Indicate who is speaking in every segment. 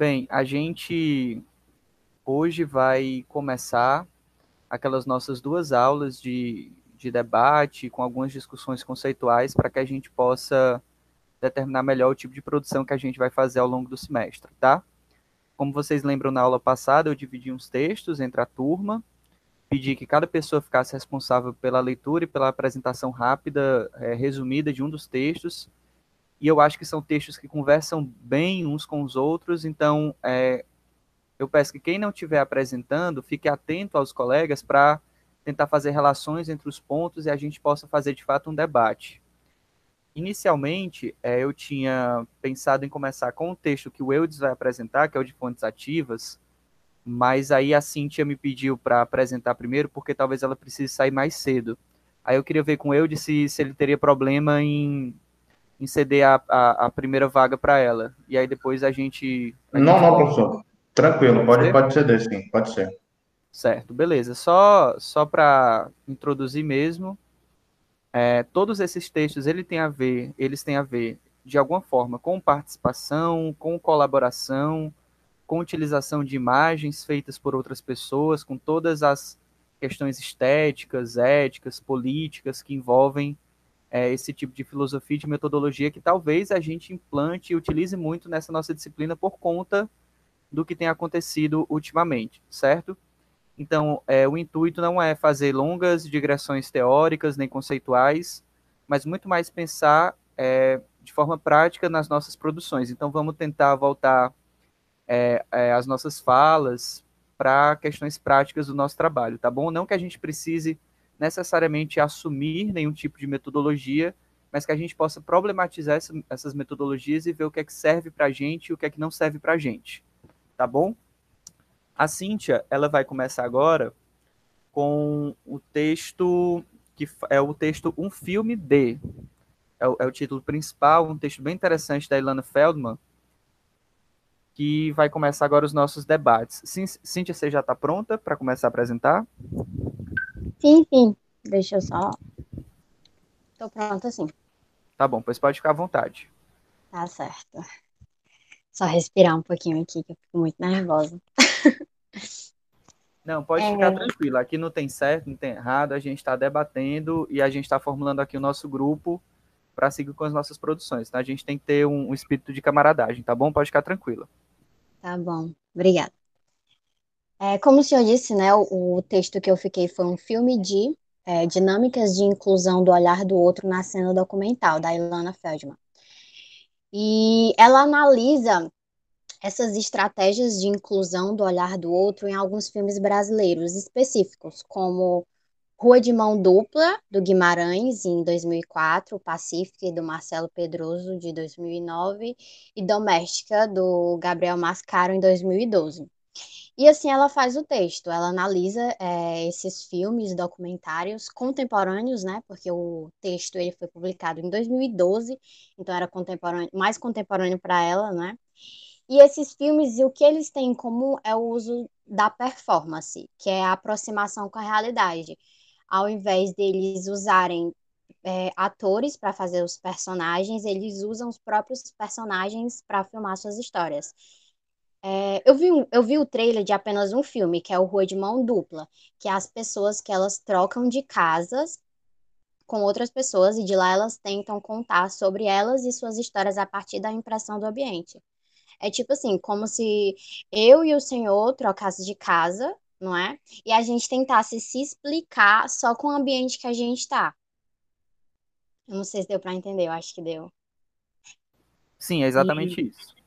Speaker 1: Bem, a gente hoje vai começar aquelas nossas duas aulas de, de debate com algumas discussões conceituais para que a gente possa determinar melhor o tipo de produção que a gente vai fazer ao longo do semestre, tá? Como vocês lembram na aula passada, eu dividi uns textos entre a turma, pedi que cada pessoa ficasse responsável pela leitura e pela apresentação rápida, é, resumida de um dos textos, e eu acho que são textos que conversam bem uns com os outros, então é, eu peço que quem não estiver apresentando fique atento aos colegas para tentar fazer relações entre os pontos e a gente possa fazer de fato um debate. Inicialmente, é, eu tinha pensado em começar com o texto que o Eudes vai apresentar, que é o de fontes ativas, mas aí a Cintia me pediu para apresentar primeiro, porque talvez ela precise sair mais cedo. Aí eu queria ver com o Eudes se, se ele teria problema em, em ceder a, a, a primeira vaga para ela. E aí depois a gente. A
Speaker 2: não, não, professor. Tranquilo, pode, pode ceder, sim, pode ser.
Speaker 1: Certo, beleza. Só, só para introduzir mesmo, é, todos esses textos ele tem a ver, eles têm a ver de alguma forma com participação, com colaboração, com utilização de imagens feitas por outras pessoas, com todas as questões estéticas, éticas, políticas que envolvem é, esse tipo de filosofia de metodologia que talvez a gente implante e utilize muito nessa nossa disciplina por conta do que tem acontecido ultimamente, certo? Então, é, o intuito não é fazer longas digressões teóricas nem conceituais, mas muito mais pensar é, de forma prática nas nossas produções. Então, vamos tentar voltar é, é as nossas falas para questões práticas do nosso trabalho, tá bom? Não que a gente precise necessariamente assumir nenhum tipo de metodologia, mas que a gente possa problematizar essa, essas metodologias e ver o que é que serve para a gente e o que é que não serve para a gente tá bom? A Cíntia, ela vai começar agora com o texto que é o texto Um Filme de. É o, é o título principal, um texto bem interessante da Ilana Feldman, que vai começar agora os nossos debates. Cíntia, você já está pronta para começar a apresentar?
Speaker 3: Sim, sim. Deixa eu só. Estou pronta, sim.
Speaker 1: Tá bom, pois pode ficar à vontade.
Speaker 3: Tá certo. Só respirar um pouquinho aqui, que eu fico muito nervosa.
Speaker 1: Não, pode é... ficar tranquilo. Aqui não tem certo, não tem errado. A gente está debatendo e a gente está formulando aqui o nosso grupo para seguir com as nossas produções. Tá? A gente tem que ter um, um espírito de camaradagem, tá bom? Pode ficar tranquila.
Speaker 3: Tá bom, obrigada. É, como o senhor disse, né, o, o, texto que eu fiquei foi um filme de é, dinâmicas de inclusão do olhar do outro na cena documental, da Ilana Feldman. E ela analisa essas estratégias de inclusão do olhar do outro em alguns filmes brasileiros específicos, como Rua de Mão Dupla, do Guimarães, em 2004, Pacífico, do Marcelo Pedroso, de 2009, e Doméstica, do Gabriel Mascaro, em 2012. E assim ela faz o texto, ela analisa é, esses filmes, documentários contemporâneos, né? Porque o texto ele foi publicado em 2012, então era contemporâneo, mais contemporâneo para ela, né? E esses filmes, o que eles têm em comum é o uso da performance, que é a aproximação com a realidade. Ao invés deles usarem é, atores para fazer os personagens, eles usam os próprios personagens para filmar suas histórias. É, eu, vi, eu vi o trailer de apenas um filme, que é o Rua de Mão Dupla, que é as pessoas que elas trocam de casas com outras pessoas e de lá elas tentam contar sobre elas e suas histórias a partir da impressão do ambiente. É tipo assim, como se eu e o senhor trocasse de casa, não é? E a gente tentasse se explicar só com o ambiente que a gente está. Eu não sei se deu para entender, eu acho que deu.
Speaker 1: Sim, é exatamente e... isso.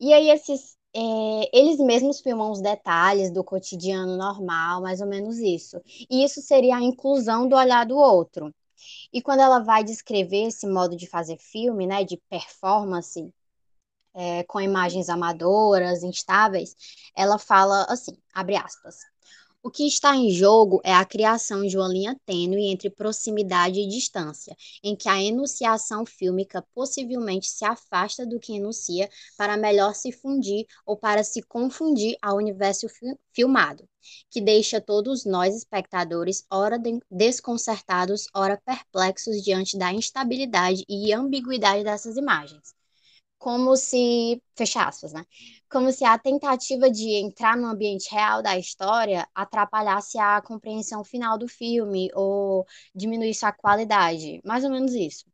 Speaker 3: E aí esses é, eles mesmos filmam os detalhes do cotidiano normal, mais ou menos isso. E isso seria a inclusão do olhar do outro. E quando ela vai descrever esse modo de fazer filme, né, de performance, é, com imagens amadoras, instáveis, ela fala assim, abre aspas, o que está em jogo é a criação de uma linha tênue entre proximidade e distância, em que a enunciação fílmica possivelmente se afasta do que enuncia para melhor se fundir ou para se confundir ao universo filmado, que deixa todos nós espectadores ora desconcertados, ora perplexos diante da instabilidade e ambiguidade dessas imagens. Como se, fecha aspas, né? Como se a tentativa de entrar no ambiente real da história atrapalhasse a compreensão final do filme ou diminuísse a qualidade, mais ou menos isso.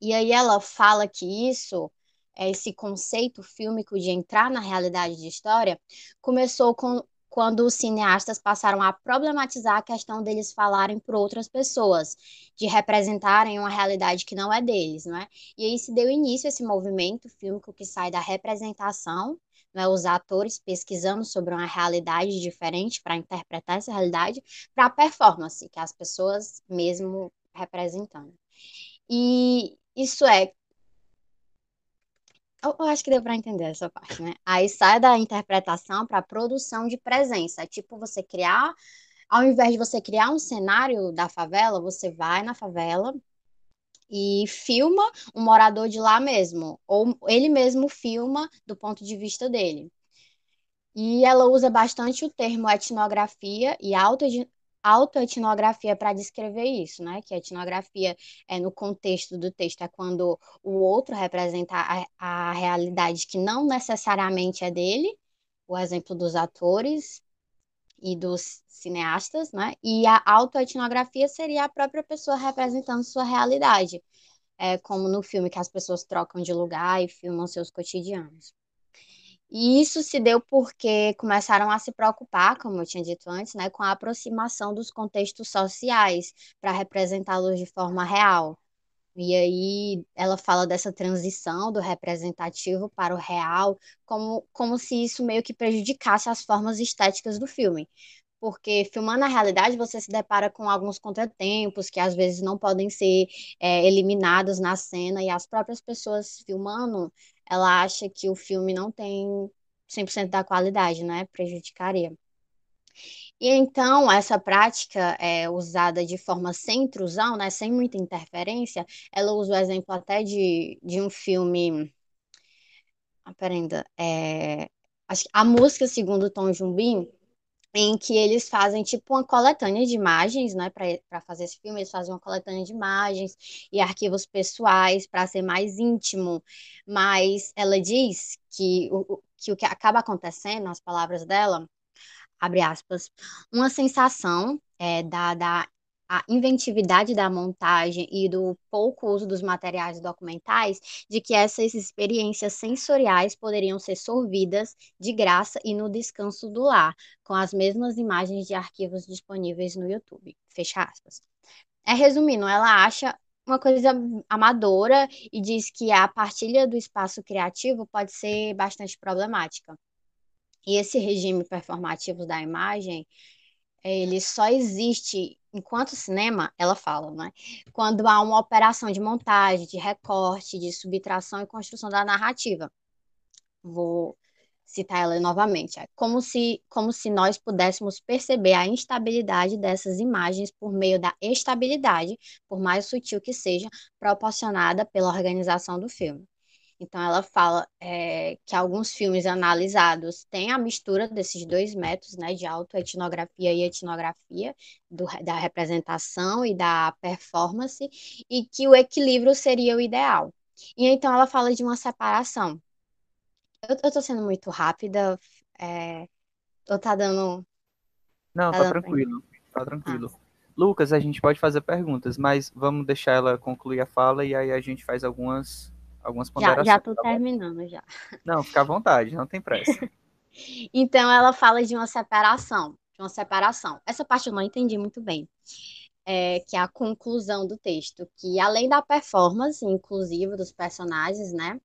Speaker 3: E aí ela fala que isso, esse conceito fílmico de entrar na realidade de história, começou com quando os cineastas passaram a problematizar a questão deles falarem por outras pessoas, de representarem uma realidade que não é deles, não é? E aí se deu início esse movimento fílmico que sai da representação, é? os atores pesquisando sobre uma realidade diferente para interpretar essa realidade, para a performance, que as pessoas mesmo representando. E isso é eu, acho que deu para entender essa parte, né? Aí sai da interpretação para a produção de presença. É tipo você criar, ao invés de você criar um cenário da favela, você vai na favela e filma um morador de lá mesmo, ou ele mesmo filma do ponto de vista dele. E ela usa bastante o termo etnografia e autoetnografia para descrever isso, né? Que a etnografia é no contexto do texto é quando o outro representa a, a realidade que não necessariamente é dele, o exemplo dos atores e dos cineastas, né? E a autoetnografia seria a própria pessoa representando sua realidade, é, como no filme que as pessoas trocam de lugar e filmam seus cotidianos. E isso se deu porque começaram a se preocupar, como eu tinha dito antes, né, com a aproximação dos contextos sociais para representá-los de forma real. E aí ela fala dessa transição do representativo para o real, como, como se isso meio que prejudicasse as formas estéticas do filme. Porque filmando a realidade, você se depara com alguns contratempos que às vezes não podem ser é, eliminados na cena, e as próprias pessoas filmando ela acha que o filme não tem 100% da qualidade, né? Prejudicaria. E então, essa prática é usada de forma sem intrusão, né, sem muita interferência, ela usa o exemplo até de, de um filme. Aprenda, é, acho que a música segundo Tom Jobim em que eles fazem tipo uma coletânea de imagens, né, para fazer esse filme, eles fazem uma coletânea de imagens e arquivos pessoais para ser mais íntimo, mas ela diz que o, que o que acaba acontecendo, nas palavras dela, abre aspas, uma sensação é, da, da a inventividade da montagem e do pouco uso dos materiais documentais, de que essas experiências sensoriais poderiam ser sorvidas de graça e no descanso do lar, com as mesmas imagens de arquivos disponíveis no YouTube. Fecha aspas. É resumindo, ela acha uma coisa amadora e diz que a partilha do espaço criativo pode ser bastante problemática. E esse regime performativo da imagem, ele só existe enquanto cinema, ela fala, né? Quando há uma operação de montagem, de recorte, de subtração e construção da narrativa. Vou citar ela novamente. É como se, como se nós pudéssemos perceber a instabilidade dessas imagens por meio da estabilidade, por mais sutil que seja, proporcionada pela organização do filme. Então, ela fala é, que alguns filmes analisados têm a mistura desses dois métodos, né, de autoetnografia e etnografia, do, da representação e da performance, e que o equilíbrio seria o ideal. E então ela fala de uma separação. Eu, estou sendo muito rápida, é, ou tá dando.
Speaker 1: Não, tá, tá tranquilo, tá tranquilo. Ah. Lucas, a gente pode fazer perguntas, mas vamos deixar ela concluir a fala e aí a gente faz algumas algumas
Speaker 3: ponderações. Já, já tô tá terminando já.
Speaker 1: Não, fica à vontade, não tem pressa.
Speaker 3: então ela fala de uma separação, de uma separação. Essa parte eu não entendi muito bem. É, que é a conclusão do texto, que além da performance inclusiva dos personagens, né,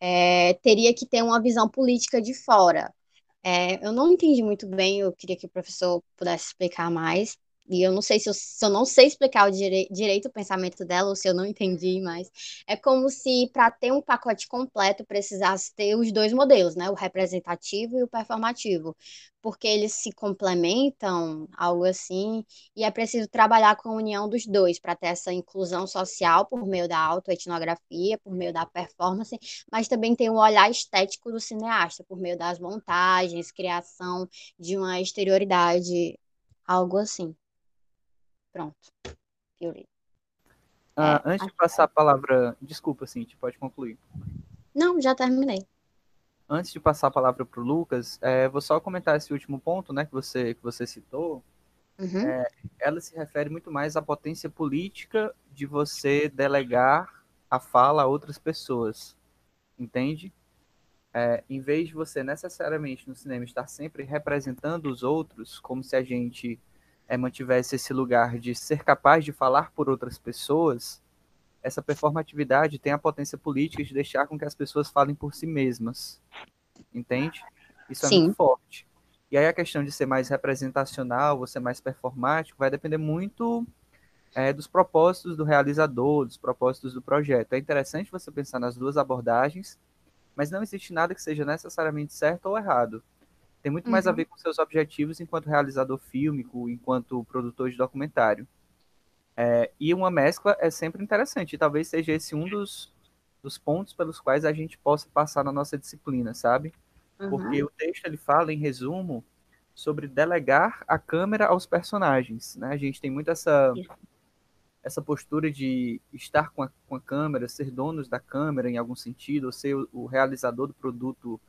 Speaker 3: é, teria que ter uma visão política de fora. É, eu não entendi muito bem, eu queria que o professor pudesse explicar mais, e eu não sei se eu, se eu não sei explicar o dire, direito o pensamento dela ou se eu não entendi, mas é como se para ter um pacote completo precisasse ter os dois modelos, né? O representativo e o performativo, porque eles se complementam, algo assim, e é preciso trabalhar com a união dos dois para ter essa inclusão social por meio da autoetnografia, por meio da performance, mas também tem o olhar estético do cineasta, por meio das montagens, criação de uma exterioridade, algo assim. Pronto. Fiorito.
Speaker 1: Ah, é, antes de passar a palavra, desculpa, Cintia, pode concluir.
Speaker 3: Não, já terminei.
Speaker 1: Antes de passar a palavra para o Lucas, é, vou só comentar esse último ponto, né, que você que você citou. Uhum. É, ela se refere muito mais à potência política de você delegar a fala a outras pessoas, entende? É, em vez de você necessariamente no cinema estar sempre representando os outros, como se a gente é, mantivesse esse lugar de ser capaz de falar por outras pessoas, essa performatividade tem a potência política de deixar com que as pessoas falem por si mesmas. Entende? Isso é Sim. muito forte. E aí a questão de ser mais representacional, ser mais performático, vai depender muito é, dos propósitos do realizador, dos propósitos do projeto. É interessante você pensar nas duas abordagens, mas não existe nada que seja necessariamente certo ou errado. Tem muito mais a uhum. ver com seus objetivos enquanto realizador fílmico, enquanto produtor de documentário. É, e uma mescla é sempre interessante, talvez seja esse um dos, dos pontos pelos quais a gente possa passar na nossa disciplina, sabe? Uhum. Porque o texto ele fala, em resumo, sobre delegar a câmera aos personagens. Né? A gente tem muito essa, essa postura de estar com a, com a câmera, ser donos da câmera em algum sentido, ou ser o, o realizador do produto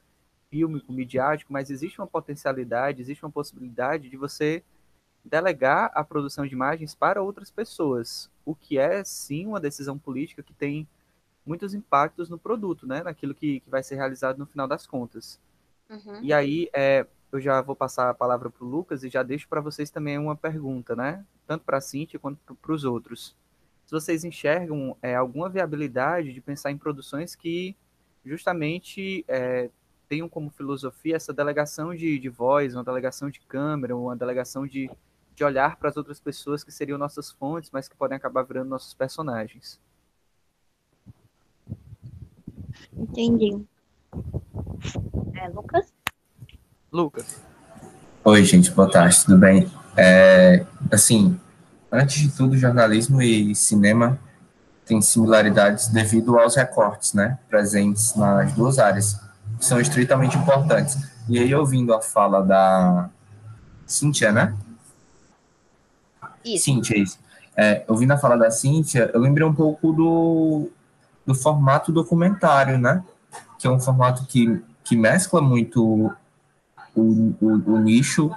Speaker 1: fílmico, midiático, mas existe uma potencialidade, existe uma possibilidade de você delegar a produção de imagens para outras pessoas, o que é sim uma decisão política que tem muitos impactos no produto, né, naquilo que, que vai ser realizado no final das contas. Uhum. E aí, é, eu já vou passar a palavra para o Lucas e já deixo para vocês também uma pergunta, né, tanto para a Cintia quanto para os outros. Se vocês enxergam é, alguma viabilidade de pensar em produções que justamente é, tenham como filosofia essa delegação de, de voz, uma delegação de câmera, uma delegação de, de olhar para as outras pessoas que seriam nossas fontes, mas que podem acabar virando nossos personagens.
Speaker 3: Entendi. É, Lucas?
Speaker 1: Lucas.
Speaker 4: Oi, gente, boa tarde, tudo bem? É, assim, antes de tudo, jornalismo e cinema têm similaridades devido aos recortes, né, presentes nas duas áreas são estritamente importantes. E aí, ouvindo a fala da Cíntia, né?
Speaker 3: Isso.
Speaker 4: Cíntia, isso. É, ouvindo a fala da Cíntia, eu lembrei um pouco do, do formato documentário, né? Que é um formato que, que mescla muito o, o, o nicho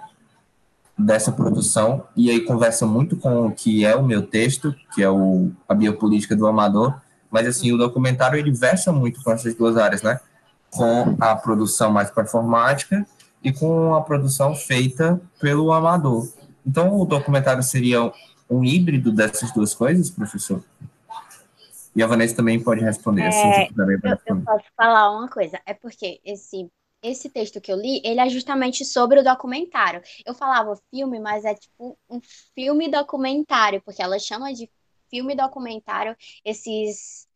Speaker 4: dessa produção e aí conversa muito com o que é o meu texto, que é o, a biopolítica do amador, mas assim, o documentário ele versa muito com essas duas áreas, né? Com a produção mais performática e com a produção feita pelo amador. Então, o documentário seria um híbrido dessas duas coisas, professor? E a Vanessa também pode responder. Assim,
Speaker 3: é, assim, também. Eu, eu posso falar uma coisa. É porque esse esse texto que eu li, ele é justamente sobre o documentário. Eu falava filme, mas é tipo um filme documentário, porque ela chama de filme documentário esses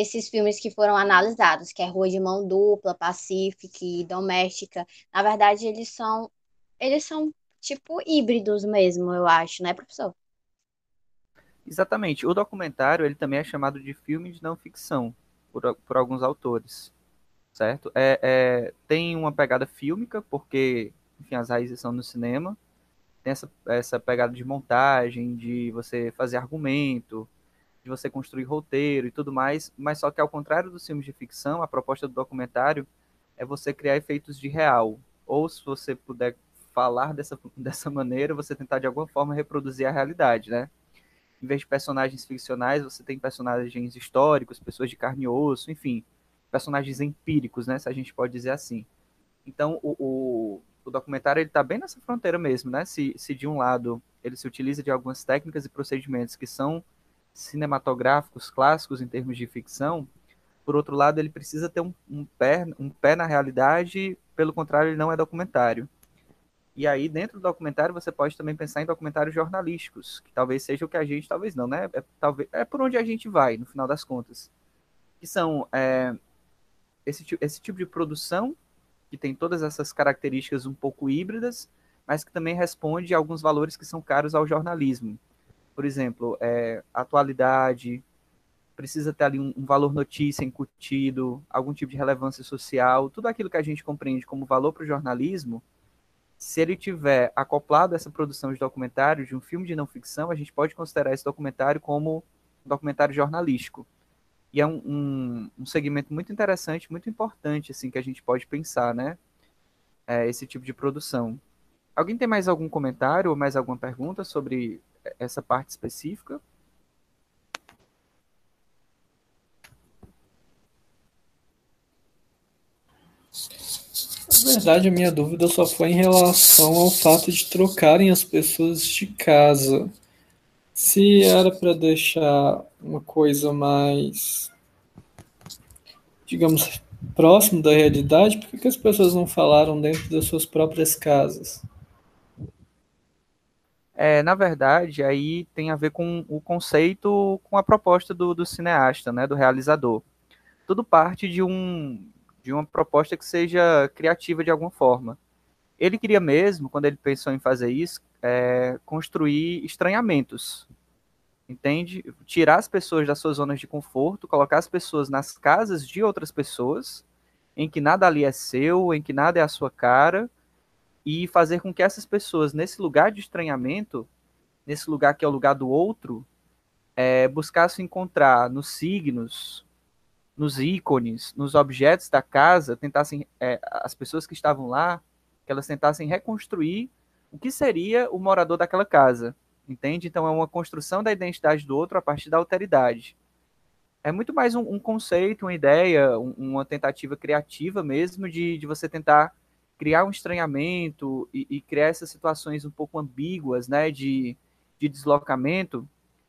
Speaker 3: esses filmes que foram analisados, que é Rua de Mão Dupla, Pacific, Doméstica, na verdade eles são eles são tipo híbridos mesmo, eu acho, né, professor?
Speaker 1: Exatamente. O documentário ele também é chamado de filme de não ficção por, por alguns autores, certo? É, é, tem uma pegada fílmica porque, enfim, as raízes são no cinema. Tem essa, essa pegada de montagem, de você fazer argumento, de você construir roteiro e tudo mais, mas só que ao contrário dos filmes de ficção, a proposta do documentário é você criar efeitos de real. Ou se você puder falar dessa, dessa maneira, você tentar de alguma forma reproduzir a realidade, né? Em vez de personagens ficcionais, você tem personagens históricos, pessoas de carne e osso, enfim, personagens empíricos, né? Se a gente pode dizer assim. Então, o, o, o documentário ele está bem nessa fronteira mesmo, né? Se, se de um lado ele se utiliza de algumas técnicas e procedimentos que são cinematográficos clássicos em termos de ficção, por outro lado, ele precisa ter um, um, pé, um pé na realidade, pelo contrário, ele não é documentário. E aí, dentro do documentário, você pode também pensar em documentários jornalísticos, que talvez seja o que a gente, talvez não, né? É, talvez, é por onde a gente vai, no final das contas. Que são é, esse, esse tipo de produção, que tem todas essas características um pouco híbridas, mas que também responde a alguns valores que são caros ao jornalismo por exemplo, é, atualidade, precisa ter ali um, um, valor notícia incutido, algum tipo de relevância social, tudo aquilo que a gente compreende como valor para o jornalismo, se ele tiver acoplado essa produção de documentário, de um filme de não ficção, a gente pode considerar esse documentário como documentário jornalístico. E é um, um, um, segmento muito interessante, muito importante, assim, que a gente pode pensar, né? É, esse tipo de produção. Alguém tem mais algum comentário ou mais alguma pergunta sobre essa parte específica?
Speaker 5: Na verdade, a minha dúvida só foi em relação ao fato de trocarem as pessoas de casa. Se era para deixar uma coisa mais, digamos, próximo da realidade, por que, que as pessoas não falaram dentro das suas próprias casas?
Speaker 1: É, na verdade, aí tem a ver com o conceito, com a proposta do, do cineasta, né, do realizador. Tudo parte de um de uma proposta que seja criativa de alguma forma. Ele queria mesmo, quando ele pensou em fazer isso, é, construir estranhamentos, entende? Tirar as pessoas das suas zonas de conforto, colocar as pessoas nas casas de outras pessoas, em que nada ali é seu, em que nada é a sua cara, e fazer com que essas pessoas, nesse lugar de estranhamento, nesse lugar que é o lugar do outro, é, buscassem encontrar nos signos, nos ícones, nos objetos da casa, tentassem, é, as pessoas que estavam lá, que elas tentassem reconstruir o que seria o morador daquela casa, entende? Então é uma construção da identidade do outro a partir da alteridade. É muito mais um, um conceito, uma ideia, um, uma tentativa criativa mesmo de, de você tentar criar um estranhamento e, e, criar essas situações um pouco ambíguas, né, de, de deslocamento,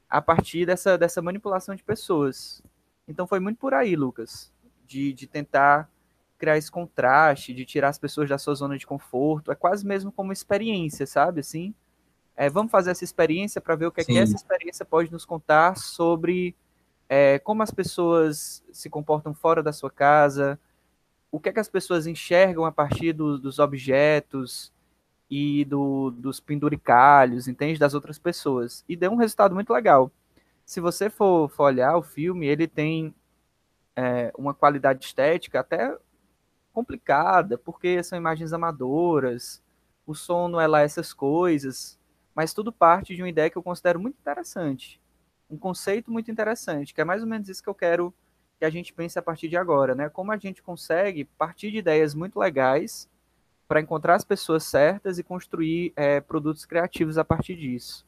Speaker 1: a partir dessa, dessa manipulação de pessoas. Então foi muito por aí, Lucas, de, de tentar criar esse contraste, de tirar as pessoas da sua zona de conforto. É quase mesmo como experiência, sabe? Assim, é, vamos fazer essa experiência para ver o que, é que essa experiência pode nos contar sobre é, como as pessoas se comportam fora da sua casa, o que é que as pessoas enxergam a partir do, dos objetos e do, dos penduricalhos, entende? Das outras pessoas. E deu um resultado muito legal. Se você for, for olhar o filme, ele tem é, uma qualidade estética até complicada, porque são imagens amadoras, o som não é lá essas coisas, mas tudo parte de uma ideia que eu considero muito interessante. Um conceito muito interessante, que é mais ou menos isso que eu quero que a gente pense a partir de agora, né? Como a gente consegue partir de ideias muito legais para encontrar as pessoas certas e construir é, produtos criativos a partir disso.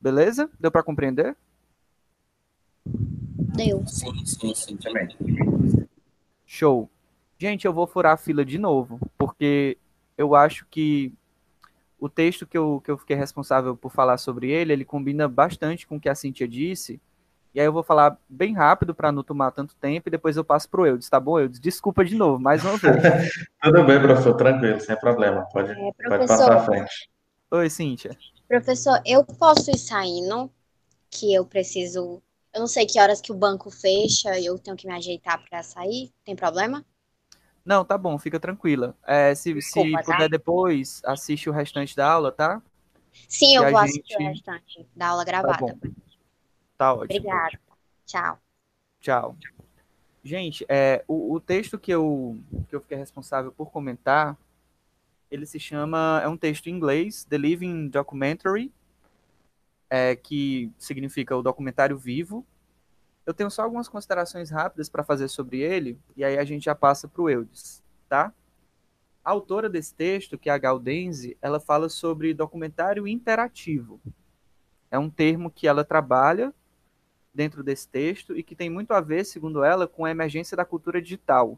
Speaker 1: Beleza? Deu para compreender?
Speaker 3: Deu.
Speaker 4: Sim, sim, sim, também.
Speaker 1: Show. Gente, eu vou furar a fila de novo, porque eu acho que o texto que eu, que eu fiquei responsável por falar sobre ele, ele combina bastante com o que a Cintia disse, e aí eu vou falar bem rápido para não tomar tanto tempo e depois eu passo para o Eudes, tá bom, Eudes? Desculpa de novo, mais uma vez.
Speaker 2: Tudo bem, professor, tranquilo, sem problema. Pode, é, pode passar à frente.
Speaker 1: Oi, Cíntia.
Speaker 3: Professor, eu posso ir saindo, que eu preciso. Eu não sei que horas que o banco fecha e eu tenho que me ajeitar para sair. Tem problema?
Speaker 1: Não, tá bom, fica tranquila. É, se, Desculpa, se puder tá? depois, assiste o restante da aula, tá?
Speaker 3: Sim, eu vou gente... assistir o restante da aula tá gravada. Tá
Speaker 1: Tá ótimo.
Speaker 3: Obrigada. Tchau.
Speaker 1: Tchau. Gente, é, o, o, texto que eu, que eu fiquei responsável por comentar, ele se chama, é um texto em inglês, The Living Documentary, é, que significa o documentário vivo. Eu tenho só algumas considerações rápidas para fazer sobre ele, e aí a gente já passa para o Eudes, tá? A autora desse texto, que é a Gaudense, ela fala sobre documentário interativo. É um termo que ela trabalha dentro desse texto e que tem muito a ver, segundo ela, com a emergência da cultura digital.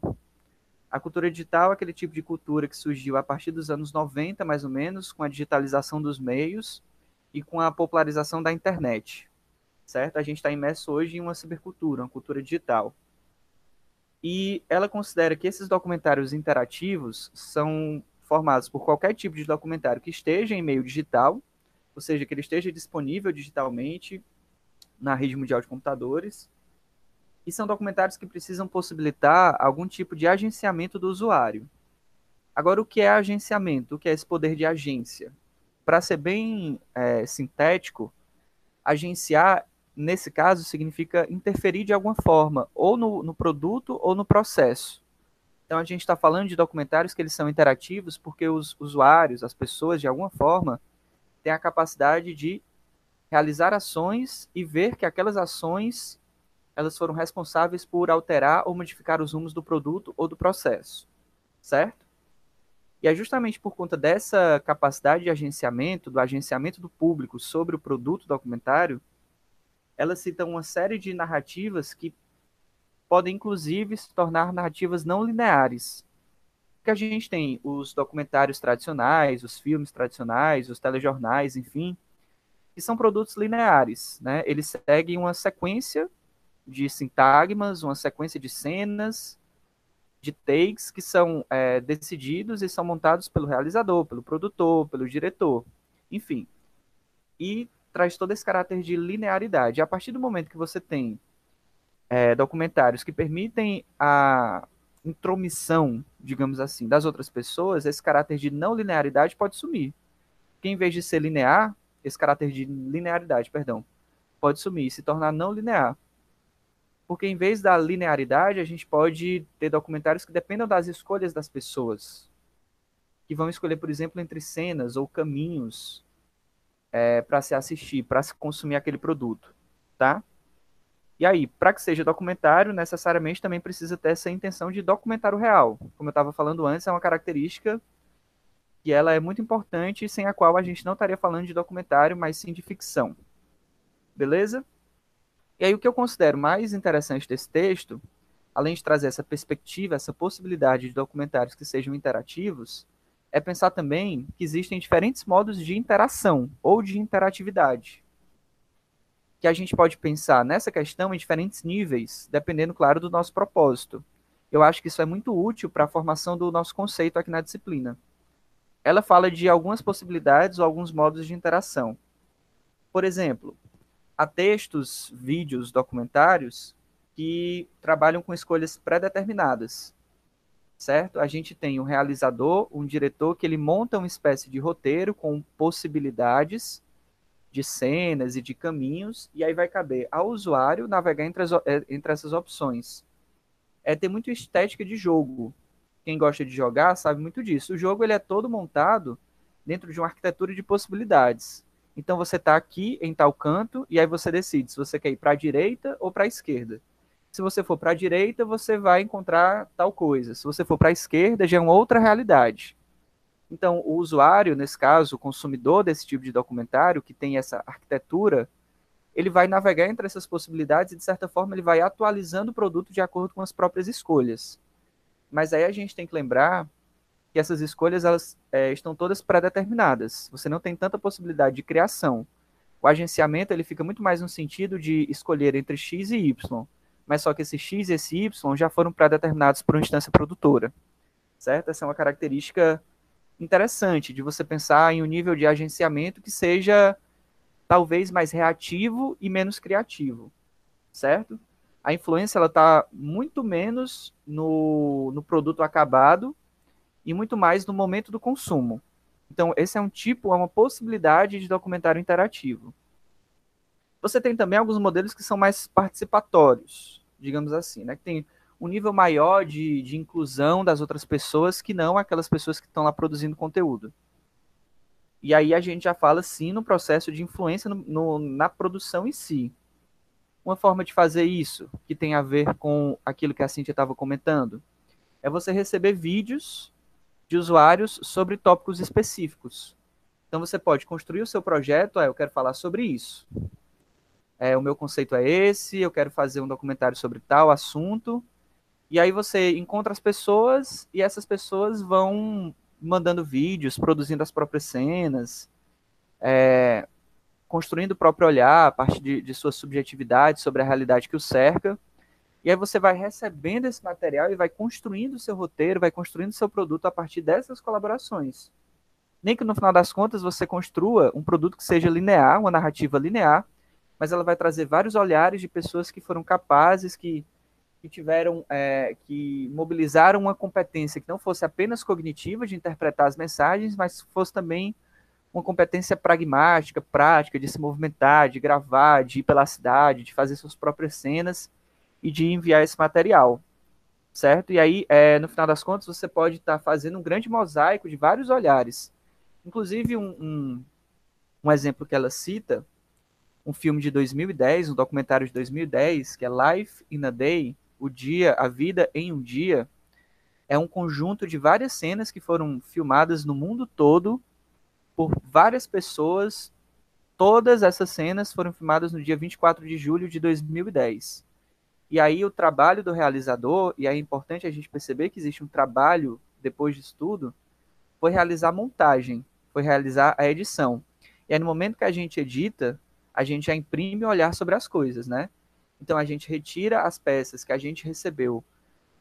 Speaker 1: A cultura digital é aquele tipo de cultura que surgiu a partir dos anos 90, mais ou menos, com a digitalização dos meios e com a popularização da internet. Certo? A gente está imerso hoje em uma cibercultura, uma cultura digital. E ela considera que esses documentários interativos são formados por qualquer tipo de documentário que esteja em meio digital, ou seja, que ele esteja disponível digitalmente na rede mundial de computadores. E são documentários que precisam possibilitar algum tipo de agenciamento do usuário. Agora, o que é agenciamento? O que é esse poder de agência? Para ser bem é, sintético, agenciar, nesse caso, significa interferir de alguma forma, ou no, no produto ou no processo. Então, a gente está falando de documentários que eles são interativos porque os usuários, as pessoas, de alguma forma, têm a capacidade de realizar ações e ver que aquelas ações elas foram responsáveis por alterar ou modificar os rumos do produto ou do processo, certo? E é justamente por conta dessa capacidade de agenciamento, do agenciamento do público sobre o produto documentário, ela cita uma série de narrativas que podem, inclusive, se tornar narrativas não lineares. Que a gente tem os documentários tradicionais, os filmes tradicionais, os telejornais, enfim, que são produtos lineares, né? Eles seguem uma sequência de sintagmas, uma sequência de cenas, de takes que são é, decididos e são montados pelo realizador, pelo produtor, pelo diretor, enfim. E traz todo esse caráter de linearidade. A partir do momento que você tem é, documentários que permitem a intromissão, digamos assim, das outras pessoas, esse caráter de não linearidade pode sumir. Que em vez de ser linear, esse caráter de linearidade, perdão, pode sumir e se tornar não linear porque em vez da linearidade, a gente pode ter documentários que dependam das escolhas das pessoas, que vão escolher, por exemplo, entre cenas ou caminhos é, para se assistir, para se consumir aquele produto, tá? E aí, para que seja documentário, necessariamente também precisa ter essa intenção de documentário real. Como eu estava falando antes, é uma característica que ela é muito importante, sem a qual a gente não estaria falando de documentário, mas sim de ficção. Beleza? E aí o que eu considero mais interessante desse texto, além de trazer essa perspectiva, essa possibilidade de documentários que sejam interativos, é pensar também que existem diferentes modos de interação ou de interatividade. Que a gente pode pensar nessa questão em diferentes níveis, dependendo, claro, do nosso propósito. Eu acho que isso é muito útil para a formação do nosso conceito aqui na disciplina. Ela fala de algumas possibilidades ou alguns modos de interação. Por exemplo, há textos, vídeos, documentários que trabalham com escolhas pré-determinadas, certo? A gente tem um realizador, um diretor que ele monta uma espécie de roteiro com possibilidades de cenas e de caminhos, e aí vai caber ao usuário navegar entre, as, é, entre essas opções. É ter muito estética de jogo. Quem gosta de jogar sabe muito disso. O jogo ele é todo montado dentro de uma arquitetura de possibilidades. Então você está aqui em tal canto e aí você decide se você quer ir para a direita ou para a esquerda. Se você for para a direita, você vai encontrar tal coisa. Se você for para a esquerda, já é uma outra realidade. Então, o usuário, nesse caso, o consumidor desse tipo de documentário, que tem essa arquitetura, ele vai navegar entre essas possibilidades e, de certa forma, ele vai atualizando o produto de acordo com as próprias escolhas. Mas aí a gente tem que lembrar que essas escolhas elas é, estão todas pré-determinadas. Você não tem tanta possibilidade de criação. O agenciamento ele fica muito mais no sentido de escolher entre x e y, mas só que esse x e esse y já foram pré-determinados por uma instância produtora, certo? Essa é uma característica interessante de você pensar em um nível de agenciamento que seja talvez mais reativo e menos criativo, certo? A influência ela está muito menos no, no produto acabado e muito mais no momento do consumo. Então, esse é um tipo, é uma possibilidade de documentário interativo. Você tem também alguns modelos que são mais participatórios, digamos assim, né? Que tem um nível maior de, de inclusão das outras pessoas que não aquelas pessoas que estão lá produzindo conteúdo. E aí a gente já fala, sim, no processo de influência no, no, na produção em si. Uma forma de fazer isso, que tem a ver com aquilo que a Cintia estava comentando, é você receber vídeos de usuários sobre tópicos específicos. Então você pode construir o seu projeto, ah, eu quero falar sobre isso. É, o meu conceito é esse, eu quero fazer um documentário sobre tal assunto. E aí você encontra as pessoas e essas pessoas vão mandando vídeos, produzindo as próprias cenas, é, construindo o próprio olhar a partir de, de sua subjetividade sobre a realidade que o cerca. E aí você vai recebendo esse material e vai construindo o seu roteiro, vai construindo o seu produto a partir dessas colaborações. Nem que no final das contas você construa um produto que seja linear, uma narrativa linear, mas ela vai trazer vários olhares de pessoas que foram capazes, que, que tiveram, é, que mobilizaram uma competência que não fosse apenas cognitiva de interpretar as mensagens, mas fosse também uma competência pragmática, prática, de se movimentar, de gravar, de ir pela cidade, de fazer suas próprias cenas e de enviar esse material, certo? E aí, é, no final das contas, você pode estar tá fazendo um grande mosaico de vários olhares. Inclusive, um, um, um, exemplo que ela cita um filme de 2010, um documentário de 2010, que é Life in a Day, o dia, a vida em um dia, é um conjunto de várias cenas que foram filmadas no mundo todo por várias pessoas. Todas essas cenas foram filmadas no dia 24 de julho de 2010. E aí o trabalho do realizador, e é importante a gente perceber que existe um trabalho depois disso tudo, foi realizar a montagem, foi realizar a edição. E aí no momento que a gente edita, a gente já imprime o olhar sobre as coisas, né? Então a gente retira as peças que a gente recebeu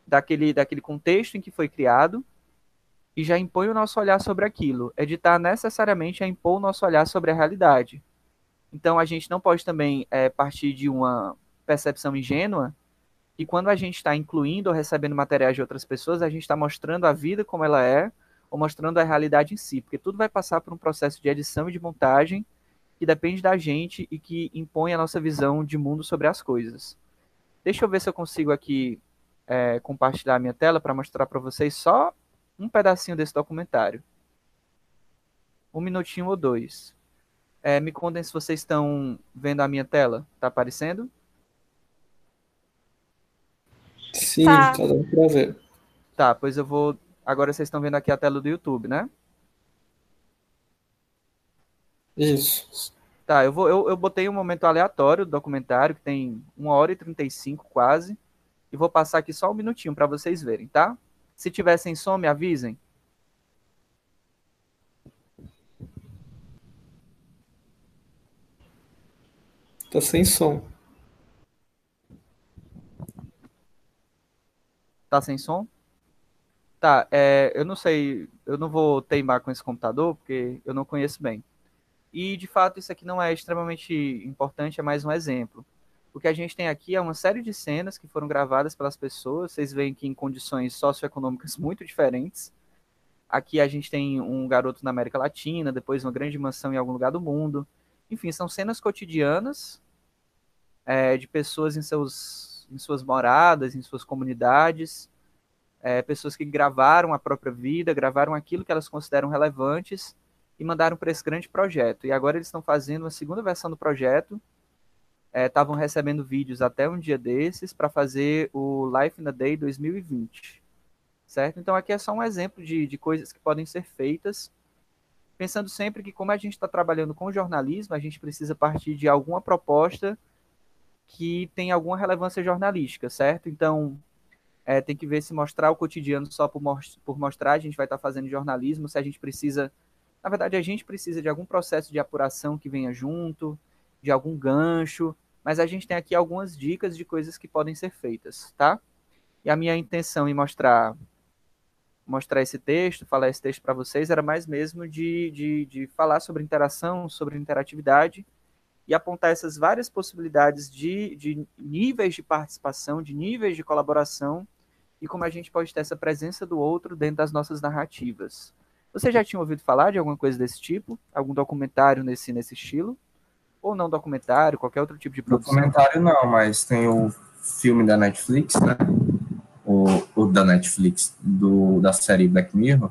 Speaker 1: daquele, daquele contexto em que foi criado e já impõe o nosso olhar sobre aquilo. Editar necessariamente é impor o nosso olhar sobre a realidade. Então a gente não pode também é, partir de uma percepção ingênua e quando a gente está incluindo ou recebendo materiais de outras pessoas, a gente está mostrando a vida como ela é ou mostrando a realidade em si, porque tudo vai passar por um processo de edição e de montagem que depende da gente e que impõe a nossa visão de mundo sobre as coisas. Deixa eu ver se eu consigo aqui é, compartilhar a minha tela para mostrar para vocês só um pedacinho desse documentário. Um minutinho ou dois. É, me contem se vocês estão vendo a minha tela. Está aparecendo?
Speaker 5: Sim, tá, tá dando para ver.
Speaker 1: Tá, pois eu vou. Agora vocês estão vendo aqui a tela do YouTube, né?
Speaker 5: Isso.
Speaker 1: Tá, eu, vou, eu, eu botei um momento aleatório do documentário, que tem 1 hora e 35 quase, e vou passar aqui só um minutinho para vocês verem, tá? Se tiver sem som, me avisem.
Speaker 5: Tá sem som.
Speaker 1: Tá sem som? Tá, é, eu não sei, eu não vou teimar com esse computador, porque eu não conheço bem. E, de fato, isso aqui não é extremamente importante, é mais um exemplo. O que a gente tem aqui é uma série de cenas que foram gravadas pelas pessoas, vocês veem que em condições socioeconômicas muito diferentes. Aqui a gente tem um garoto na América Latina, depois uma grande mansão em algum lugar do mundo. Enfim, são cenas cotidianas é, de pessoas em, seus, em suas moradas, em suas comunidades, é, pessoas que gravaram a própria vida, gravaram aquilo que elas consideram relevantes e mandaram para esse grande projeto. E agora eles estão fazendo uma segunda versão do projeto. Estavam é, recebendo vídeos até um dia desses para fazer o Life in a Day 2020. Certo? Então aqui é só um exemplo de, de coisas que podem ser feitas. Pensando sempre que, como a gente está trabalhando com jornalismo, a gente precisa partir de alguma proposta que tem alguma relevância jornalística, certo? Então, é, tem que ver se mostrar o cotidiano só por, por mostrar, a gente vai estar tá fazendo jornalismo, se a gente precisa na verdade, a gente precisa de algum processo de apuração que venha junto, de algum gancho, mas a gente tem aqui algumas dicas de coisas que podem ser feitas, tá? E a minha intenção em mostrar mostrar esse texto, falar esse texto para vocês, era mais mesmo de, de, de falar sobre interação, sobre interatividade e apontar essas várias possibilidades de, de níveis de participação, de níveis de colaboração e como a gente pode ter essa presença do outro dentro das nossas narrativas. Você já tinha ouvido falar de alguma coisa desse tipo? Algum documentário nesse, nesse estilo? Ou não documentário, qualquer outro tipo de produção?
Speaker 4: Documentário não, mas tem o filme da Netflix, né? O, o da Netflix, do, da série Black Mirror.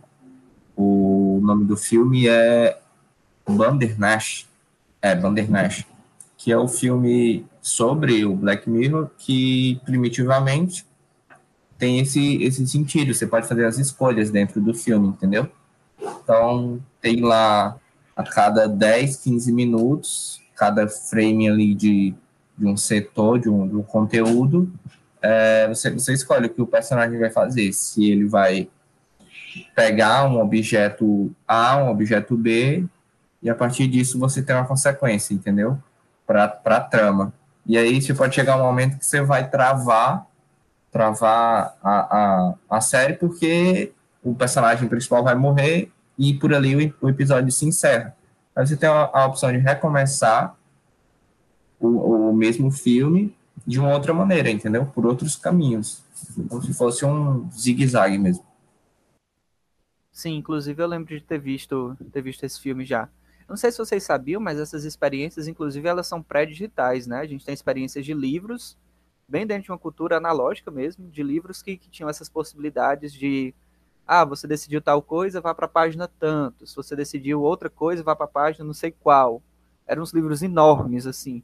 Speaker 4: O nome do filme é Bandersnatch. É, Bandersnatch. Que é o filme sobre o Black Mirror que, primitivamente, tem esse, esse sentido. Você pode fazer as escolhas dentro do filme, entendeu? Então, tem lá a cada 10, 15 minutos, cada frame ali de, de um setor, de um, de um conteúdo, é, você, você escolhe o que o personagem vai fazer. Se ele vai pegar um objeto A, um objeto B, e a partir disso você tem uma consequência, entendeu? Para a trama. E aí você pode chegar um momento que você vai travar travar a, a, a série porque o personagem principal vai morrer e por ali o, o episódio se encerra. Aí você tem a, a opção de recomeçar o, o, mesmo filme de uma outra maneira, entendeu? Por outros caminhos. Como se fosse um zigue-zague mesmo.
Speaker 1: Sim, inclusive eu lembro de ter visto, ter visto esse filme já. Não sei se vocês sabiam, mas essas experiências, inclusive, elas são pré-digitais, né? A gente tem experiências de livros, bem dentro de uma cultura analógica mesmo, de livros que, que tinham essas possibilidades de ah, você decidiu tal coisa, vá para a página tanto. Se você decidiu outra coisa, vá para a página não sei qual. eram uns livros enormes, assim,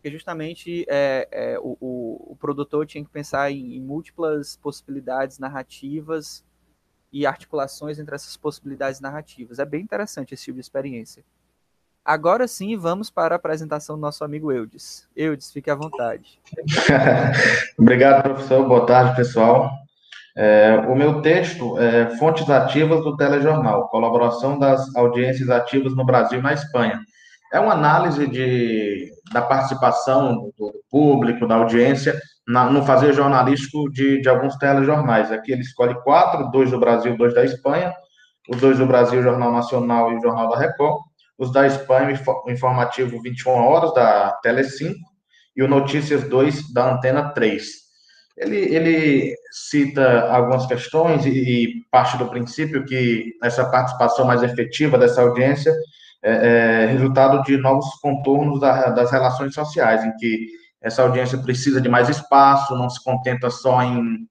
Speaker 1: porque justamente é, é, o, o, o, produtor tinha que pensar em, em, múltiplas possibilidades narrativas e articulações entre essas possibilidades narrativas. É bem interessante esse tipo de experiência. Agora sim, vamos para a apresentação do nosso amigo Eudes. Eudes, fique à vontade.
Speaker 2: Obrigado, professor. Boa tarde, pessoal. É, o meu texto é Fontes Ativas do Telejornal, colaboração das audiências ativas no Brasil e na Espanha. É uma análise de, da participação do público, da audiência, na, no fazer jornalístico de, de alguns telejornais. Aqui ele escolhe quatro, dois do Brasil, dois da Espanha, os dois do Brasil, o Jornal Nacional e o Jornal da Record, os da Espanha, o informativo 21 horas, da Tele5, e o Notícias 2, da Antena 3 ele, ele cita algumas questões e, e, parte do princípio que essa participação mais efetiva dessa audiência é, é resultado de novos contornos da, das relações sociais, em que essa audiência precisa de mais espaço, não se contenta só em,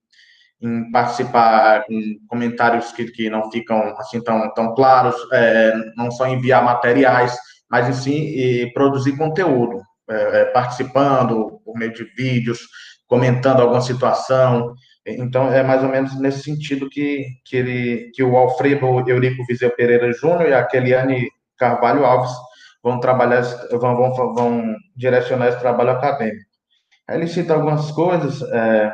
Speaker 2: em participar em comentários que, que não ficam assim tão, tão claros, é, não só enviar materiais, mas em si produzir conteúdo, é, é, participando por meio de vídeos, comentando alguma situação. Então, é mais ou menos nesse sentido que, que, ele, que o Alfredo Eurico Viseu Pereira Júnior e a Keliane Carvalho Alves vão trabalhar, vão, vão, vão direcionar esse trabalho acadêmico. Ele cita algumas coisas, é,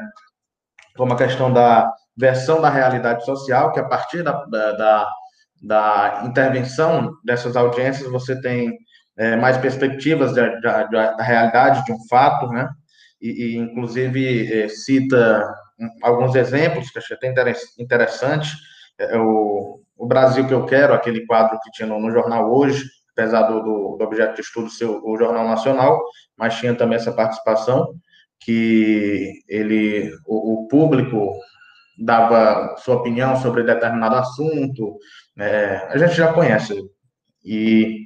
Speaker 2: como a questão da versão da realidade social, que a partir da, da, da intervenção dessas audiências você tem é, mais perspectivas da, da, da realidade de um fato, né? E, e inclusive é, cita alguns exemplos que achei até interessante. É, é, o, o Brasil que eu quero, aquele quadro que tinha no, no jornal hoje, apesar do, do, do, objeto de estudo ser o, o, Jornal Nacional, mas tinha também essa participação que ele, o, o público dava sua opinião sobre determinado assunto, é, a gente já conhece. E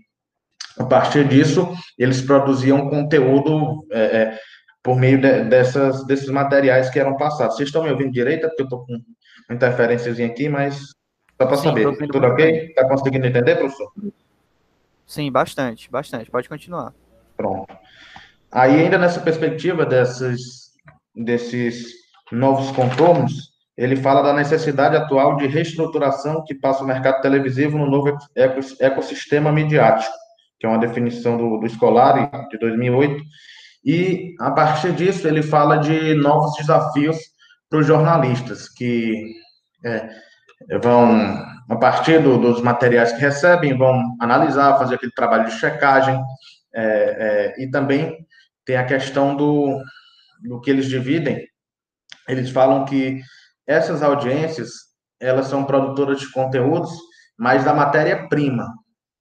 Speaker 2: a partir disso, eles produziam conteúdo é, por meio de, dessas, desses materiais que eram passados. Vocês estão me ouvindo direito? Porque eu estou com uma interferência aqui, mas só para saber. Tudo ok? Está conseguindo entender, professor?
Speaker 1: Sim, bastante, bastante. Pode continuar.
Speaker 2: Pronto. Aí, ainda nessa perspectiva desses, desses novos contornos, ele fala da necessidade atual de reestruturação que passa o mercado televisivo no novo ecossistema midiático, que é uma definição do, do Escolari, de 2008, e, a partir disso, ele fala de novos desafios para os jornalistas, que é, vão, a partir do, dos materiais que recebem, vão analisar, fazer aquele trabalho de checagem, é, é, e também tem a questão do, do que eles dividem. Eles falam que essas audiências, elas são produtoras de conteúdos, mas da matéria-prima,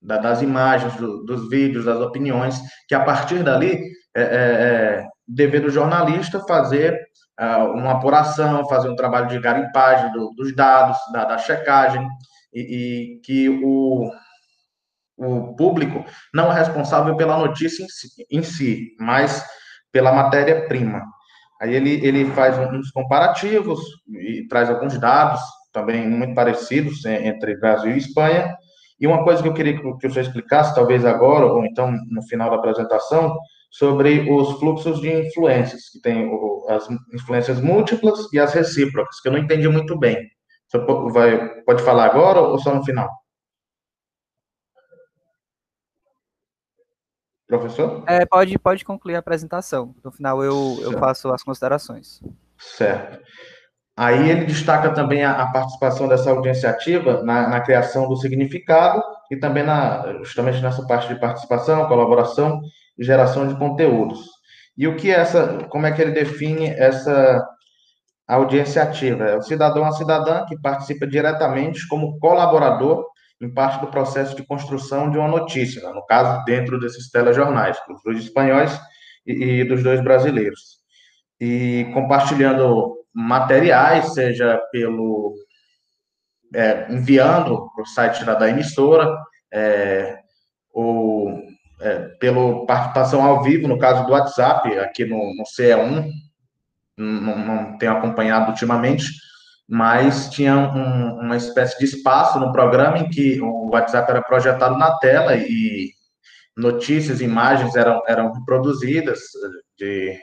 Speaker 2: da, das imagens, do, dos vídeos, das opiniões, que a partir dali é, é, é, dever do jornalista fazer uh, uma apuração, fazer um trabalho de garimpagem do, dos dados, da, da checagem, e, e, que o, o público não é responsável pela notícia em si, em si mas pela matéria-prima. Aí ele, ele faz uns comparativos e traz alguns dados também muito parecidos entre Brasil e Espanha. E uma coisa que eu queria que o senhor explicasse, talvez agora, ou então no final da apresentação, sobre os fluxos de influências, que tem as influências múltiplas e as recíprocas, que eu não entendi muito bem. Você vai, pode falar agora ou só no final? Professor?
Speaker 1: É, pode, pode concluir a apresentação. No final eu, eu faço as considerações.
Speaker 2: Certo. Aí ele destaca também a, a participação dessa audiência ativa na, na, criação do significado e também na, justamente nessa parte de participação, colaboração geração de conteúdos. E o que é essa, como é que ele define essa audiência ativa? É o cidadão a cidadã que participa diretamente como colaborador em parte do processo de construção de uma notícia, né? no caso, dentro desses telejornais, dos dois espanhóis e, e dos dois brasileiros. E compartilhando materiais, seja pelo é, enviando para o site da, da emissora, é, ou é, pela participação ao vivo, no caso do WhatsApp, aqui no, no CE1, não, não tenho acompanhado ultimamente, mas tinha um, uma espécie de espaço no programa em que o WhatsApp era projetado na tela e notícias, imagens eram, eram reproduzidas de,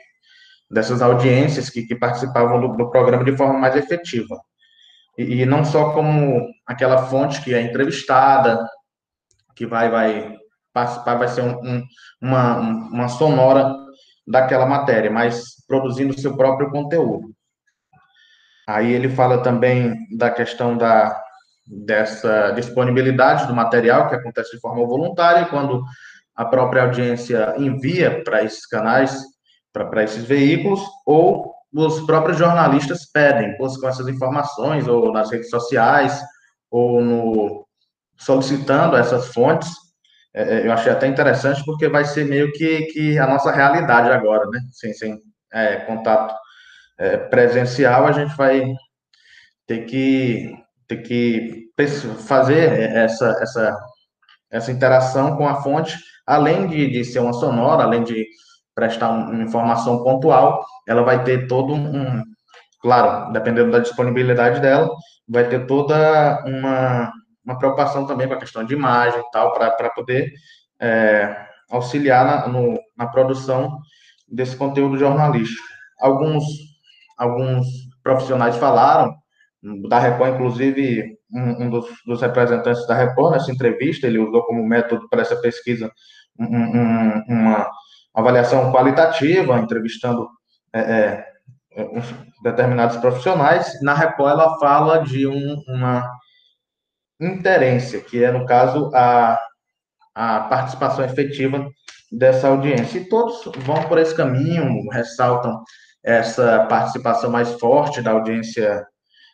Speaker 2: dessas audiências que, que participavam do, do, programa de forma mais efetiva. E, e, não só como aquela fonte que é entrevistada, que vai, vai participar, vai ser um, um, uma, uma sonora daquela matéria, mas produzindo seu próprio conteúdo. Aí ele fala também da questão da, dessa disponibilidade do material, que acontece de forma voluntária, quando a própria audiência envia para esses canais, para esses veículos, ou os próprios jornalistas pedem, buscam essas informações, ou nas redes sociais, ou no, solicitando essas fontes. É, é, eu achei até interessante, porque vai ser meio que, que a nossa realidade agora, né? Sem, sem é, contato é, presencial, a gente vai ter que, ter que fazer essa, essa, essa interação com a fonte além de, de ser uma sonora, além de prestar uma informação pontual, ela vai ter todo um, claro, dependendo da disponibilidade dela, vai ter toda uma, uma preocupação também com a questão de imagem e tal, para poder é, auxiliar na, no, na produção desse conteúdo jornalístico. Alguns, alguns profissionais falaram, da Record, inclusive, um, um dos, dos, representantes da Record, nessa entrevista, ele usou como método para essa pesquisa um, uma avaliação qualitativa, entrevistando é, é, determinados profissionais. Na Record, ela fala de um, uma interência, que é, no caso, a, a participação efetiva dessa audiência. E todos vão por esse caminho, ressaltam essa participação mais forte da audiência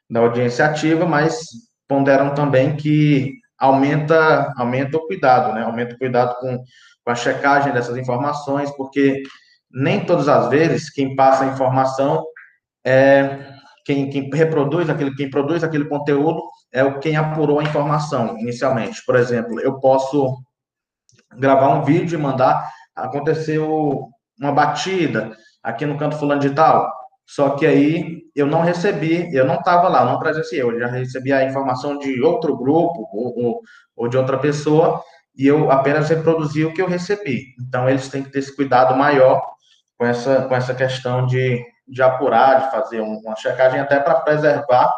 Speaker 2: da audiência ativa, mas ponderam também que aumenta aumenta o cuidado, né? Aumenta o cuidado com com a checagem dessas informações, porque nem todas as vezes quem passa a informação é quem, quem reproduz aquele, quem produz aquele conteúdo é quem apurou a informação inicialmente. Por exemplo, eu posso gravar um vídeo e mandar aconteceu uma batida aqui no canto fulano de tal. Só que aí eu não recebi, eu não estava lá, não presenciei, eu já recebi a informação de outro grupo ou, ou, ou de outra pessoa, e eu apenas reproduzi o que eu recebi. Então, eles têm que ter esse cuidado maior com essa, com essa questão de, de apurar, de fazer uma checagem, até para preservar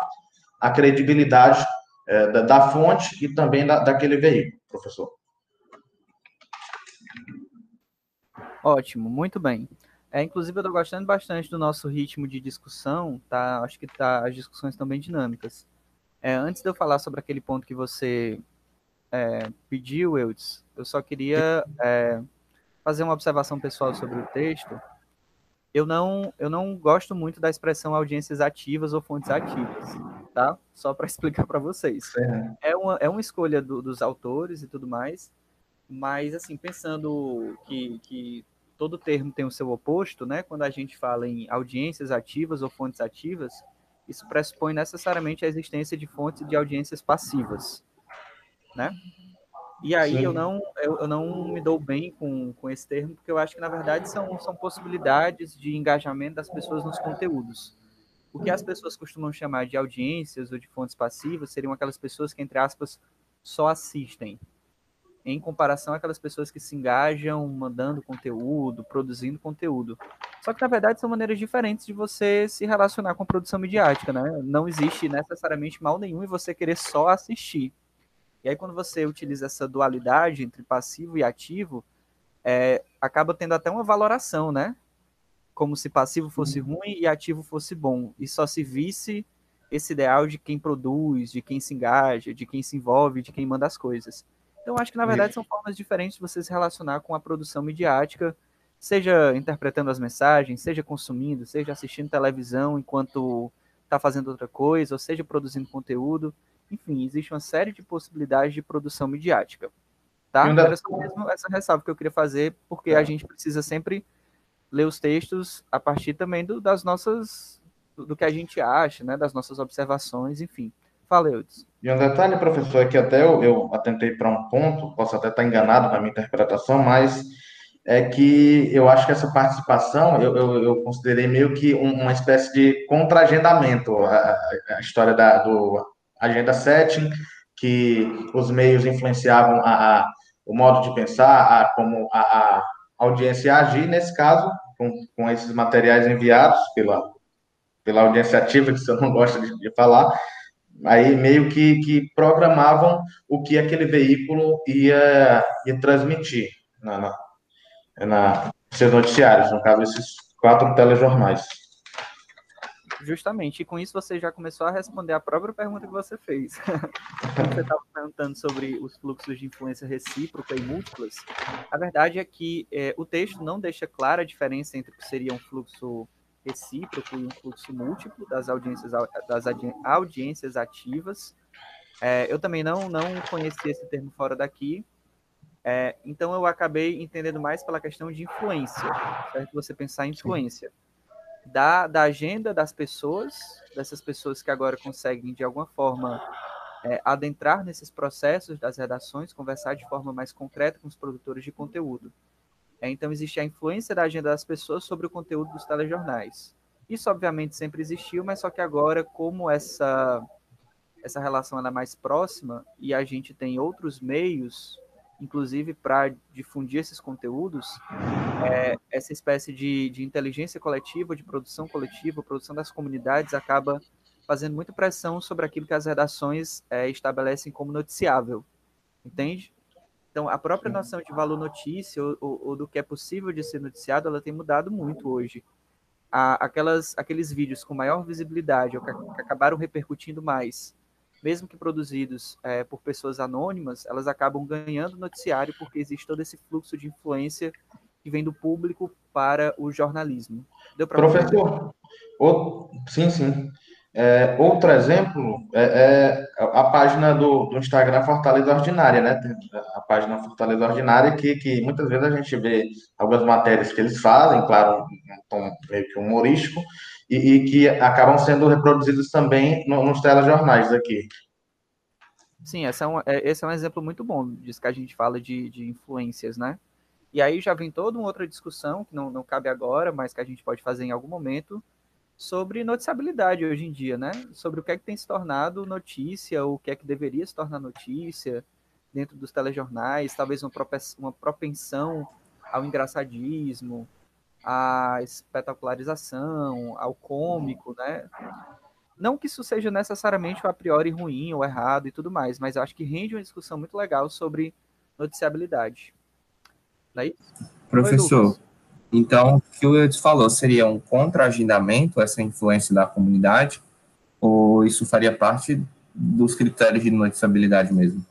Speaker 2: a credibilidade é, da, da, fonte e também da, daquele veículo, professor.
Speaker 1: Ótimo, muito bem. É, inclusive, eu estou gostando bastante do nosso ritmo de discussão, tá? Acho que tá, as discussões estão bem dinâmicas. É, antes de eu falar sobre aquele ponto que você é, pediu, Eudes, eu só queria é, fazer uma observação pessoal sobre o texto. Eu não, eu não gosto muito da expressão audiências ativas ou fontes ativas, tá? Só para explicar para vocês. É uma, é uma escolha do, dos autores e tudo mais, mas, assim, pensando que, que todo termo tem o seu oposto, né? Quando a gente fala em audiências ativas ou fontes ativas, isso pressupõe necessariamente a existência de fontes de audiências passivas né? E aí eu não, eu, eu, não me dou bem com, com esse termo, porque eu acho que, na verdade, são, são possibilidades de engajamento das pessoas nos conteúdos. O que as pessoas costumam chamar de audiências ou de fontes passivas seriam aquelas pessoas que, entre aspas, só assistem, em comparação àquelas pessoas que se engajam mandando conteúdo, produzindo conteúdo. Só que, na verdade, são maneiras diferentes de você se relacionar com a produção midiática, né? Não existe necessariamente mal nenhum em você querer só assistir e aí, quando você utiliza essa dualidade entre passivo e ativo, é, acaba tendo até uma valoração, né? Como se passivo fosse uhum. ruim e ativo fosse bom. E só se visse esse ideal de quem produz, de quem se engaja, de quem se envolve, de quem manda as coisas. Então, acho que, na verdade, são formas diferentes de você se relacionar com a produção midiática, seja interpretando as mensagens, seja consumindo, seja assistindo televisão enquanto está fazendo outra coisa, ou seja produzindo conteúdo. Enfim, existe uma série de possibilidades de produção midiática. Tá? Era só mesmo essa ressalva que eu queria fazer, porque a gente precisa sempre ler os textos a partir também do, das nossas do, que a gente acha, né, das nossas observações, enfim. Fala, Eudes.
Speaker 2: E um detalhe, professor, é que até eu, eu atentei para um ponto, posso até estar enganado na minha interpretação, mas é que eu acho que essa participação eu, eu, eu considerei meio que um, uma espécie de contra-agendamento, a, a, história da, do agenda setting, que os meios influenciavam a, o modo de pensar, a, como a, a audiência agir, nesse caso, com, com esses materiais enviados pela, pela audiência ativa, que você não gosta de, de falar, aí meio que, que programavam o que aquele veículo ia, ia transmitir na, na, na seus noticiários, no caso, esses quatro telejornais.
Speaker 1: Justamente, e com isso você já começou a responder a própria pergunta que você fez. você estava perguntando sobre os fluxos de influência recíproca e múltiplas. A verdade é que é, o texto não deixa clara a diferença entre o que seria um fluxo recíproco e um fluxo múltiplo das audiências, das audiências ativas. É, eu também não, não conhecia esse termo fora daqui, é, então eu acabei entendendo mais pela questão de influência, certo? Você pensar em influência da, da agenda das pessoas, dessas pessoas que agora conseguem de alguma forma é, adentrar nesses processos das redações, conversar de forma mais concreta com os produtores de conteúdo. É, então, existe a influência da agenda das pessoas sobre o conteúdo dos telejornais. Isso, obviamente, sempre existiu, mas só que agora, como essa, essa relação é mais próxima e a gente tem outros meios, inclusive para difundir esses conteúdos, é, essa espécie de, de inteligência coletiva, de produção coletiva, produção das comunidades, acaba fazendo muita pressão sobre aquilo que as redações é, estabelecem como noticiável, entende? Então, a própria noção de valor notícia ou, ou, ou, do que é possível de ser noticiado, ela tem mudado muito hoje. A, aquelas, aqueles vídeos com maior visibilidade, ou que, que acabaram repercutindo mais, mesmo que produzidos é, por pessoas anônimas, elas acabam ganhando noticiário porque existe todo esse fluxo de influência que vem do público para o jornalismo.
Speaker 2: Deu para Professor, sim, sim. É, outro exemplo é, é, a página do, do, Instagram Fortaleza Ordinária, né? A página Fortaleza Ordinária, que, que muitas vezes a gente vê algumas matérias que eles fazem, claro, meio que humorístico, e, e que acabam sendo reproduzidas também no, nos telejornais aqui.
Speaker 1: Sim, esse é, um, é, esse é um exemplo muito bom disso que a gente fala de, de influências, né? E aí já vem toda uma outra discussão, que não, não cabe agora, mas que a gente pode fazer em algum momento, sobre noticiabilidade hoje em dia, né? Sobre o que é que tem se tornado notícia, o que é que deveria se tornar notícia dentro dos telejornais, talvez uma propensão ao engraçadismo, à espetacularização, ao cômico, né? Não que isso seja necessariamente a priori ruim ou errado e tudo mais, mas acho que rende uma discussão muito legal sobre noticiabilidade.
Speaker 4: Daí? É Professor, então, o que o Eudes falou seria um contra-agendamento, essa influência da comunidade, ou isso faria parte dos critérios de noticiabilidade mesmo?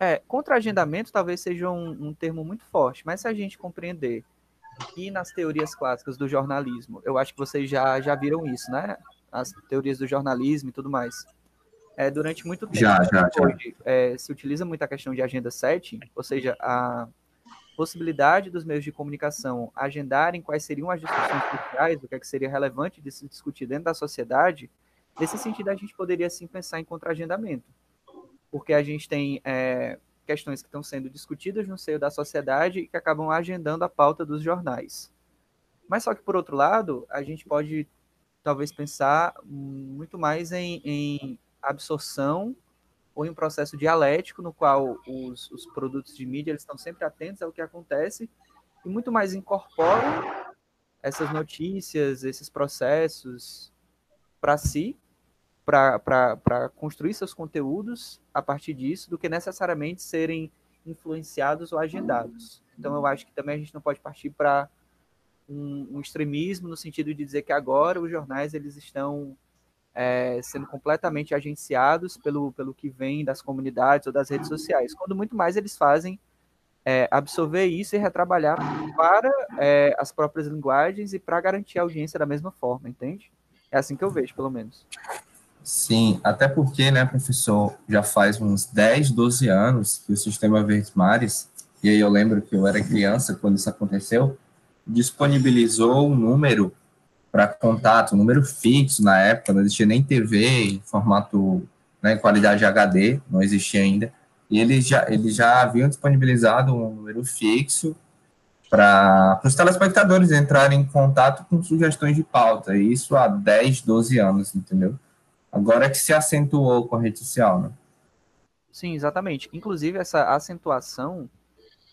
Speaker 1: É, contra-agendamento talvez seja um, um, termo muito forte, mas se a gente compreender que nas teorias clássicas do jornalismo, eu acho que vocês já, já viram isso, né? As teorias do jornalismo e tudo mais. É, durante muito tempo,
Speaker 4: já, já,
Speaker 1: hoje, já. É, se utiliza muito a questão de agenda setting, ou seja, a, possibilidade dos meios de comunicação agendarem quais seriam as discussões sociais, o que, é que seria relevante de se discutir dentro da sociedade, nesse sentido a gente poderia sim pensar em contra-agendamento, porque a gente tem é, questões que estão sendo discutidas no seio da sociedade e que acabam agendando a pauta dos jornais. Mas só que, por outro lado, a gente pode talvez pensar muito mais em, em absorção ou em um processo dialético no qual os, os produtos de mídia eles estão sempre atentos ao que acontece e muito mais incorporam essas notícias, esses processos para si, para construir seus conteúdos a partir disso, do que necessariamente serem influenciados ou agendados. Então, eu acho que também a gente não pode partir para um, um, extremismo no sentido de dizer que agora os jornais eles estão é, sendo completamente agenciados pelo, pelo que vem das comunidades ou das redes sociais, quando muito mais eles fazem é, absorver isso e retrabalhar para é, as próprias linguagens e para garantir a audiência da mesma forma, entende? É assim que eu vejo, pelo menos.
Speaker 4: Sim, até porque, né, professor, já faz uns 10, 12 anos que o Sistema Verdes Mares, e aí eu lembro que eu era criança quando isso aconteceu, disponibilizou um número para contato, número fixo na época, não existia nem TV em formato, né, em qualidade HD, não existia ainda. E eles já, eles já haviam disponibilizado um número fixo para os telespectadores entrarem em contato com sugestões de pauta, e isso há 10, 12 anos, entendeu? Agora é que se acentuou com a rede social, né?
Speaker 1: Sim, exatamente. Inclusive, essa acentuação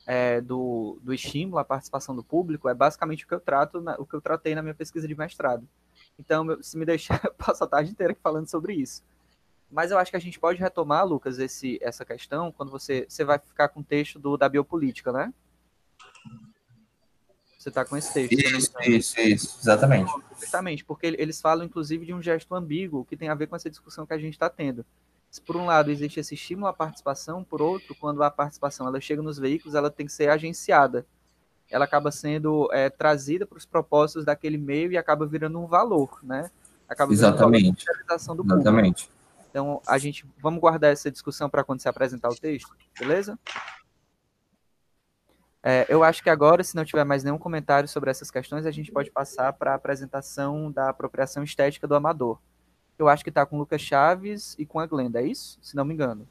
Speaker 1: é, do, do estímulo à participação do público é basicamente o que eu trato, na, o que eu tratei na minha pesquisa de mestrado. Então, se me deixar, eu passo a tarde inteira falando sobre isso. Mas eu acho que a gente pode retomar, Lucas, esse, essa questão quando você, você vai ficar com o texto do, da biopolítica, né? Você está com esse texto.
Speaker 4: Isso, isso, isso, exatamente.
Speaker 1: Exatamente, porque eles falam, inclusive, de um gesto ambíguo que tem a ver com essa discussão que a gente está tendo. Se por um lado existe esse estímulo à participação, por outro, quando a participação ela chega nos veículos, ela tem que ser agenciada. Ela acaba sendo é, trazida para os propósitos daquele meio e acaba virando um valor, né? Acaba
Speaker 4: Exatamente. Um
Speaker 1: do Exatamente. Público. Então, a gente vamos guardar essa discussão para quando se apresentar o texto, beleza? É, eu acho que agora, se não tiver mais nenhum comentário sobre essas questões, a gente pode passar para a apresentação da apropriação estética do amador. Eu acho que está com o Lucas Chaves e com a Glenda, é isso? Se não me engano.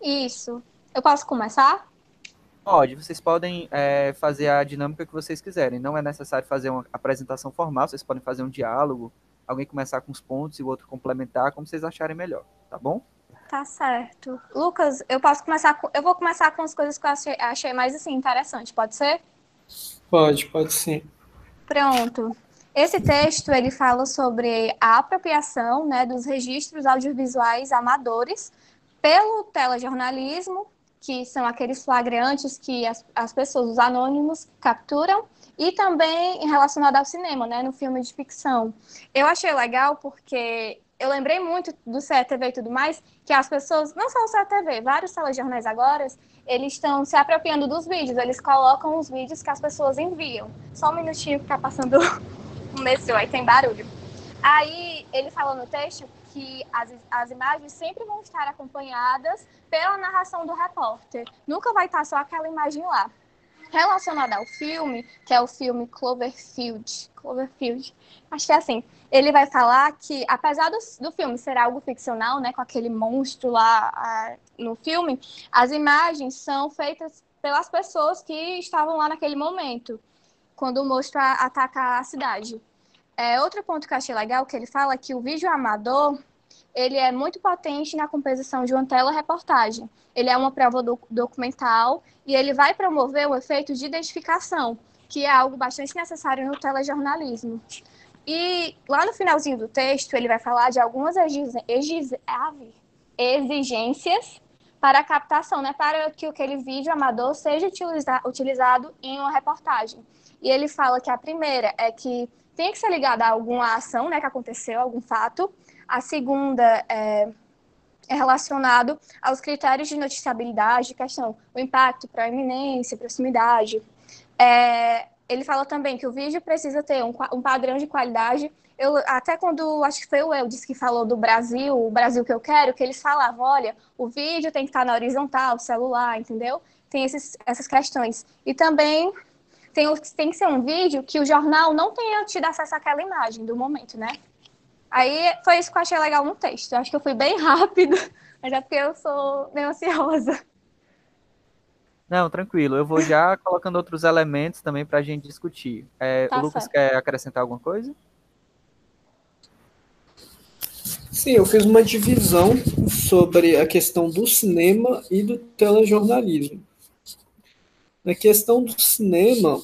Speaker 6: Isso. Eu posso começar?
Speaker 1: Pode, vocês podem é, fazer a dinâmica que vocês quiserem. Não é necessário fazer uma apresentação formal, vocês podem fazer um diálogo, alguém começar com os pontos e o outro complementar, como vocês acharem melhor, tá bom?
Speaker 6: Tá certo. Lucas, eu posso começar com, eu vou começar com as coisas que eu achei, achei mais assim interessante, pode ser?
Speaker 5: Pode, pode sim.
Speaker 6: Pronto. Esse texto ele fala sobre a apropriação, né, dos registros audiovisuais amadores pelo telejornalismo, que são aqueles flagrantes que as, as pessoas, os anônimos, capturam, e também relacionado ao cinema, né, no filme de ficção. Eu achei legal porque eu lembrei muito do CETV e tudo mais, que as pessoas, não só o CETV, vários telejornais agora, eles estão se apropriando dos vídeos, eles colocam os vídeos que as pessoas enviam. Só um minutinho que tá passando um metrô, aí tem barulho. Aí ele falou no texto que as, as imagens sempre vão estar acompanhadas pela narração do repórter. Nunca vai estar só aquela imagem lá relacionada ao filme, que é o filme Cloverfield. Cloverfield. Acho que é assim. Ele vai falar que, apesar do, do filme ser algo ficcional, né, com aquele monstro lá a, no filme, as imagens são feitas pelas pessoas que estavam lá naquele momento, quando o monstro a, ataca a cidade. É, outro ponto que eu achei legal, que ele fala que o vídeo amador, ele é muito potente na composição de uma tela-reportagem. Ele é uma prova do, documental e ele vai promover o efeito de identificação, que é algo bastante necessário no telejornalismo. E lá no finalzinho do texto, ele vai falar de algumas exigências para a captação, né, para que aquele vídeo amador seja utiliza utilizado em uma reportagem. E ele fala que a primeira é que tem que ser ligada a alguma ação né, que aconteceu, algum fato, a segunda é, é relacionado aos critérios de noticiabilidade, questão, o impacto, proeminência, proximidade. É, ele fala também que o vídeo precisa ter um, um, padrão de qualidade. Eu, até quando, acho que foi o Eldis que falou do Brasil, o Brasil que eu quero, que eles falavam, olha, o vídeo tem que estar na horizontal, celular, entendeu? Tem esses, essas questões. E também tem, tem que ser um vídeo que o jornal não tenha tido acesso àquela imagem do momento, né? Aí foi isso que eu achei legal no texto. Eu acho que eu fui bem rápido, mas é porque eu sou meio ansiosa.
Speaker 1: Não, tranquilo. Eu vou já colocando outros elementos também para a gente discutir. É, tá o Lucas certo. quer acrescentar alguma coisa?
Speaker 5: Sim, eu fiz uma divisão sobre a questão do cinema e do telejornalismo. Na questão do cinema,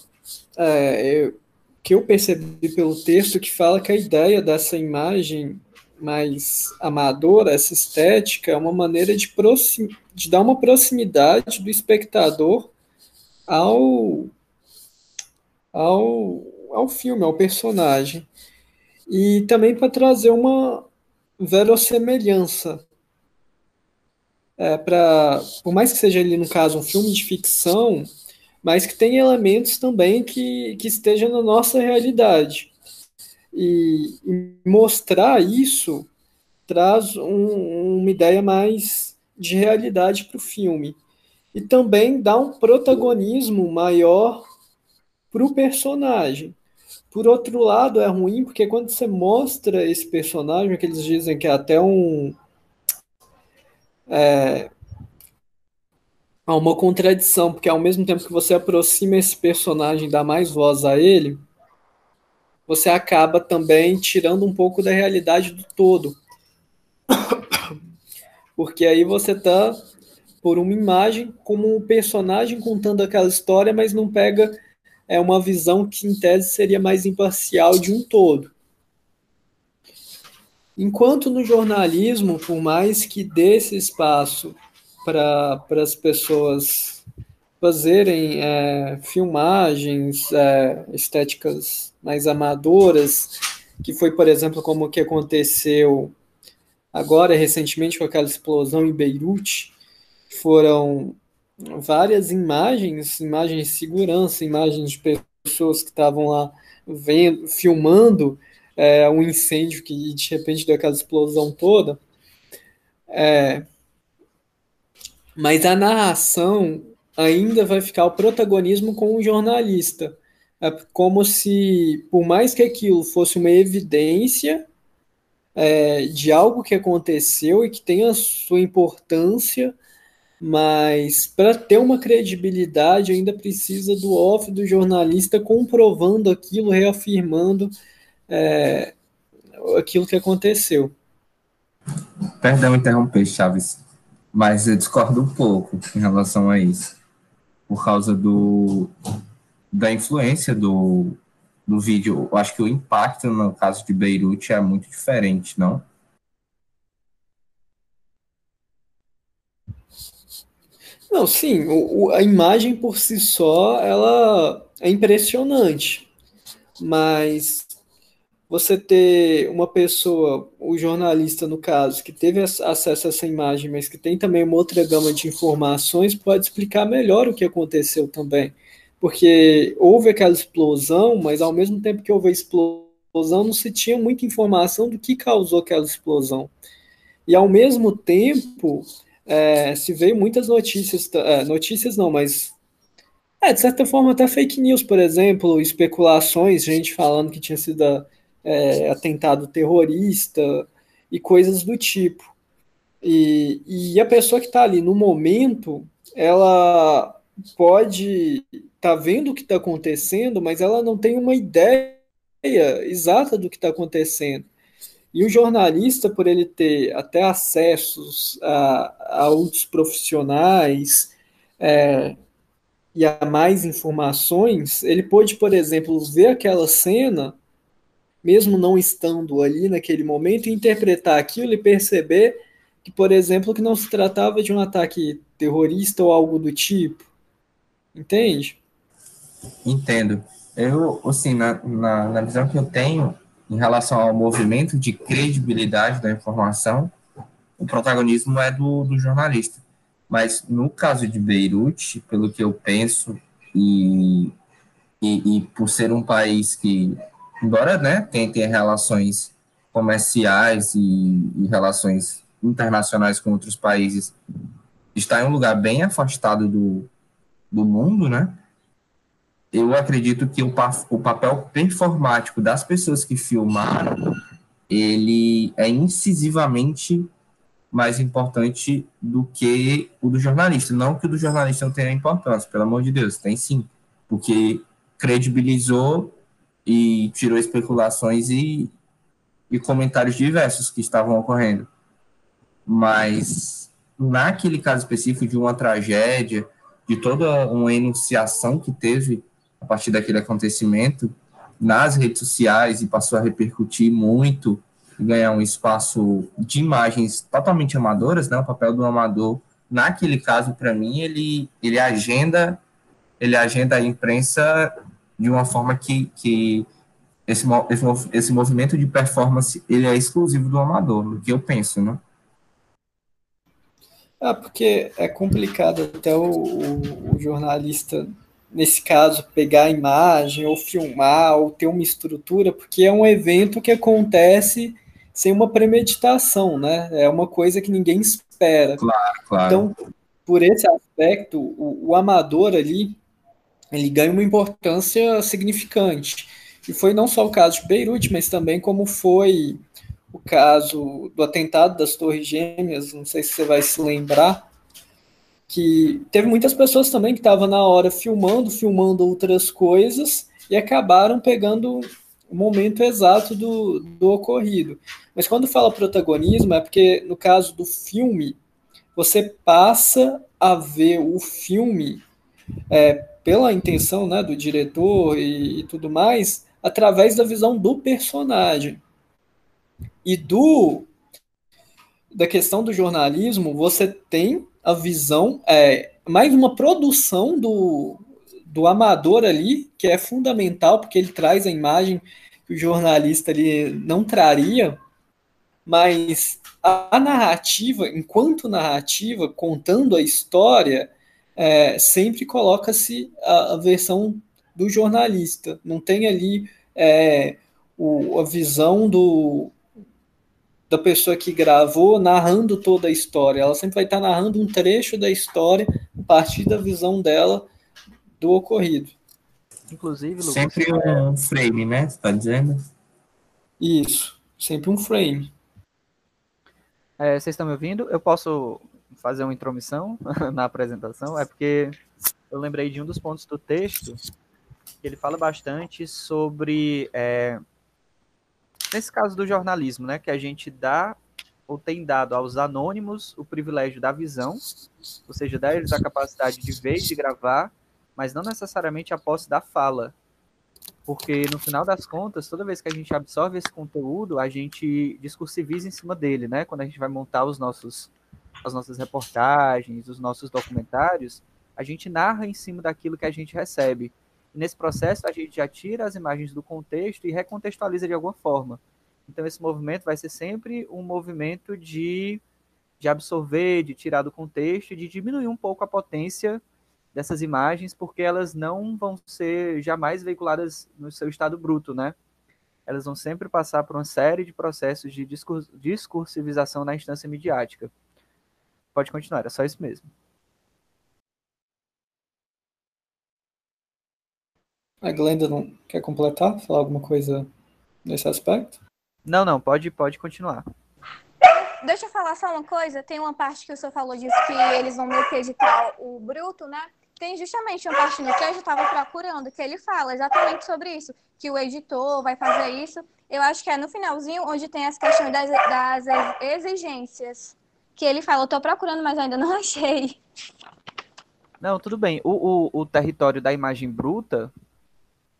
Speaker 5: é, eu, que eu percebi pelo texto que fala que a ideia dessa imagem mais amadora, essa estética, é uma maneira de, de dar uma proximidade do espectador ao, ao, ao filme, ao personagem. E também para trazer uma verossemelhança. É, pra, por mais que seja ali, no caso, um filme de ficção, mas que tem elementos também que, que estejam na nossa realidade. E, mostrar isso traz um, uma ideia mais de realidade para o filme. E também dá um protagonismo maior para o personagem. Por outro lado, é ruim porque quando você mostra esse personagem, que eles dizem que é até um. É, há uma contradição, porque ao mesmo tempo que você aproxima esse personagem, dá mais voz a ele, você acaba também tirando um pouco da realidade do todo. Porque aí você está por uma imagem como um personagem contando aquela história, mas não pega é, uma visão que, em tese, seria mais imparcial de um todo. Enquanto no jornalismo, por mais que dê esse espaço para as pessoas fazerem é, filmagens é, estéticas mais amadoras, que foi, por exemplo, como o que aconteceu agora recentemente com aquela explosão em Beirute, foram várias imagens, imagens de segurança, imagens de pessoas que estavam lá vendo, filmando é, um incêndio que de repente deu aquela explosão toda. É, mas a narração ainda vai ficar o protagonismo com o jornalista. É como se, por mais que aquilo fosse uma evidência é, de algo que aconteceu e que tem a sua importância, mas para ter uma credibilidade ainda precisa do off do jornalista comprovando aquilo, reafirmando é, aquilo que aconteceu.
Speaker 4: Perdão interromper, Chaves, mas eu discordo um pouco em relação a isso, por causa do da influência do, do vídeo. Eu acho que o impacto no caso de Beirute é muito diferente, não?
Speaker 5: Não, sim, o, a imagem por si só, ela é impressionante, mas você ter uma pessoa, o jornalista no caso, que teve acesso a essa imagem, mas que tem também uma outra gama de informações, pode explicar melhor o que aconteceu também. Porque houve aquela explosão, mas ao mesmo tempo que houve a explosão, não se tinha muita informação do que causou aquela explosão. E ao mesmo tempo, é, se veio muitas notícias, é, notícias não, mas é, de certa forma até fake news, por exemplo, especulações, gente falando que tinha sido é, atentado terrorista e coisas do tipo. E, e a pessoa que está ali no momento, ela pode estar tá vendo o que está acontecendo, mas ela não tem uma ideia exata do que está acontecendo. E o jornalista, por ele ter até acessos a, a outros profissionais é, e a mais informações, ele pode, por exemplo, ver aquela cena, mesmo não estando ali naquele momento, interpretar aquilo e perceber que, por exemplo, que não se tratava de um ataque terrorista ou algo do tipo. Entende?
Speaker 4: Entendo. Eu, assim, na, na, na visão que eu tenho, em relação ao movimento de credibilidade da informação, o protagonismo é do, do jornalista. Mas no caso de Beirute, pelo que eu penso, e, e, e por ser um país que, embora né, tenha, tenha relações comerciais e, e relações internacionais com outros países, está em um lugar bem afastado do, do mundo, né? eu acredito que o, o papel performático das pessoas que filmaram, ele é incisivamente mais importante do que o do jornalista. Não que o do jornalista não tenha importância, pelo amor de Deus, tem sim, porque credibilizou e tirou especulações e, e comentários diversos que estavam ocorrendo. Mas naquele caso específico de uma tragédia, de toda uma enunciação que teve a partir daquele acontecimento nas redes sociais e passou a repercutir muito ganhar um espaço de imagens totalmente amadoras, né? O papel do amador, naquele caso, para mim, ele, ele agenda ele agenda a imprensa de uma forma que, que esse, esse, esse movimento de performance ele é exclusivo do amador, no que eu penso, né?
Speaker 5: Ah, porque é complicado até o, o, o jornalista nesse caso, pegar a imagem ou filmar ou ter uma estrutura, porque é um evento que acontece sem uma premeditação, né? É uma coisa que ninguém espera.
Speaker 4: Claro, claro.
Speaker 5: Então, por esse aspecto, o, o amador ali, ele ganha uma importância significante. E foi não só o caso de Beirute, mas também como foi o caso do atentado das Torres Gêmeas, não sei se você vai se lembrar, que teve muitas pessoas também que estavam na hora filmando, filmando outras coisas e acabaram pegando o momento exato do, do ocorrido. Mas quando fala protagonismo, é porque no caso do filme, você passa a ver o filme é, pela intenção né, do diretor e, e tudo mais, através da visão do personagem. E do da questão do jornalismo, você tem a visão, é, mais uma produção do, do amador ali, que é fundamental, porque ele traz a imagem que o jornalista ali não traria, mas a, narrativa, enquanto narrativa, contando a história, é, sempre coloca-se a, a, versão do jornalista. Não tem ali é, o, a visão do, da pessoa que gravou narrando toda a história. Ela sempre vai estar narrando um trecho da história a partir da visão dela do ocorrido.
Speaker 1: Inclusive, Lucas,
Speaker 4: sempre um frame, né? Você está dizendo?
Speaker 5: Isso, sempre um frame.
Speaker 1: É, vocês estão me ouvindo? Eu posso fazer uma intromissão na apresentação? É porque eu lembrei de um dos pontos do texto que ele fala bastante sobre, é, nesse caso do jornalismo, né, que a gente dá ou tem dado aos anônimos o privilégio da visão, ou seja, dá eles a capacidade de ver e de gravar, mas não necessariamente a posse da fala. Porque no final das contas, toda vez que a gente absorve esse conteúdo, a gente discursiviza em cima dele, né? Quando a gente vai montar os nossos, as nossas reportagens, os nossos documentários, a gente narra em cima daquilo que a gente recebe. E nesse processo, a gente já tira as imagens do contexto e recontextualiza de alguma forma. Então, esse movimento vai ser sempre um movimento de, de absorver, de tirar do contexto, de diminuir um pouco a potência dessas imagens, porque elas não vão ser jamais veiculadas no seu estado bruto, né? Elas vão sempre passar por uma série de processos de discursivização na instância midiática. Pode continuar, é só isso mesmo.
Speaker 5: A Glenda não quer completar, falar alguma coisa nesse aspecto?
Speaker 1: Não, não, pode, pode continuar.
Speaker 6: Deixa eu falar só uma coisa. Tem uma parte que o senhor falou disso que eles vão meio que editar o bruto, né? tem justamente uma parte no que eu estava procurando, que ele fala exatamente sobre isso, que o editor vai fazer isso. Eu acho que é no finalzinho, onde tem as questões das, das exigências, que ele fala, eu estou procurando, mas ainda não achei.
Speaker 1: Não, tudo bem. O, o, o território da imagem bruta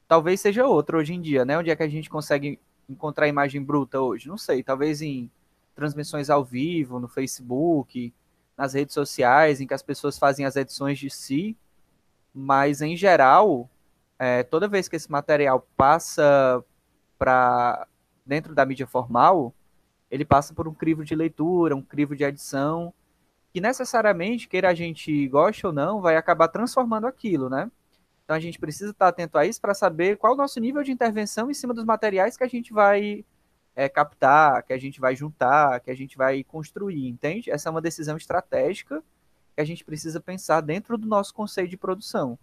Speaker 1: talvez seja outro hoje em dia, né? Onde é que a gente consegue encontrar imagem bruta hoje? Não sei, talvez em transmissões ao vivo, no Facebook, nas redes sociais, em que as pessoas fazem as edições de si mas em geral, é, toda vez que esse material passa para dentro da mídia formal, ele passa por um crivo de leitura, um crivo de edição, que necessariamente, queira a gente goste ou não, vai acabar transformando aquilo, né? Então a gente precisa estar atento a isso para saber qual o nosso nível de intervenção em cima dos materiais que a gente vai é, captar, que a gente vai juntar, que a gente vai construir, entende? Essa é uma decisão estratégica que a gente precisa pensar dentro do nosso conceito de produção.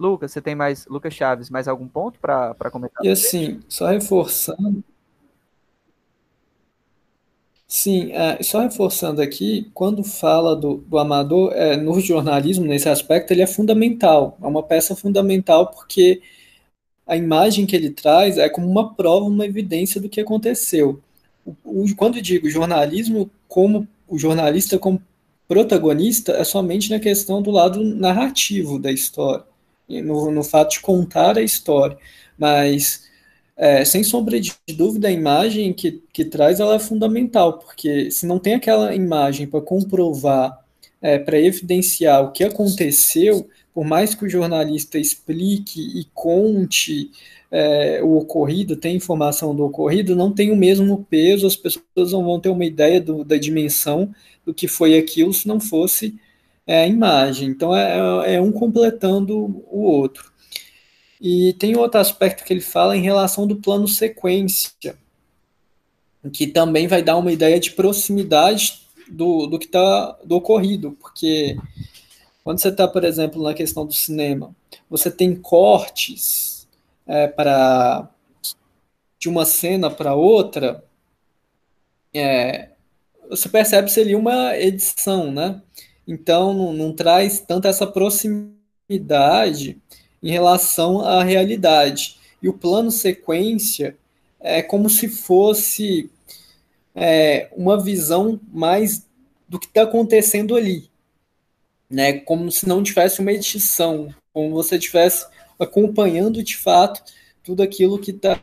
Speaker 1: Lucas, você tem mais, Lucas Chaves, mais algum ponto para comentar?
Speaker 5: E assim, só reforçando. Sim, é, só reforçando aqui, quando fala do, do amador, é, no jornalismo, nesse aspecto, ele é fundamental, é uma peça fundamental porque a imagem que ele traz é como uma prova, uma evidência do que aconteceu. O, o, quando digo jornalismo como o jornalista como protagonista, é somente na questão do lado narrativo da história, no, no fato de contar a história. Mas, é, sem sombra de dúvida, a imagem que, que traz ela é fundamental, porque se não tem aquela imagem para comprovar, é, para evidenciar o que aconteceu, por mais que o jornalista explique e conte é, o ocorrido, tenha informação do ocorrido, não tem o mesmo peso, as pessoas não vão ter uma ideia do, da dimensão do que foi aquilo se não fosse é, a imagem. Então é, é um completando o outro. E tem outro aspecto que ele fala em relação do plano sequência, que também vai dar uma ideia de proximidade do, do que está do ocorrido, porque quando você está, por exemplo, na questão do cinema, você tem cortes é, para de uma cena para outra, é, você percebe seria uma edição, né? Então não, não traz tanta essa proximidade em relação à realidade. E o plano sequência é como se fosse é, uma visão mais do que está acontecendo ali, né? Como se não tivesse uma edição, como você estivesse acompanhando de fato tudo aquilo que está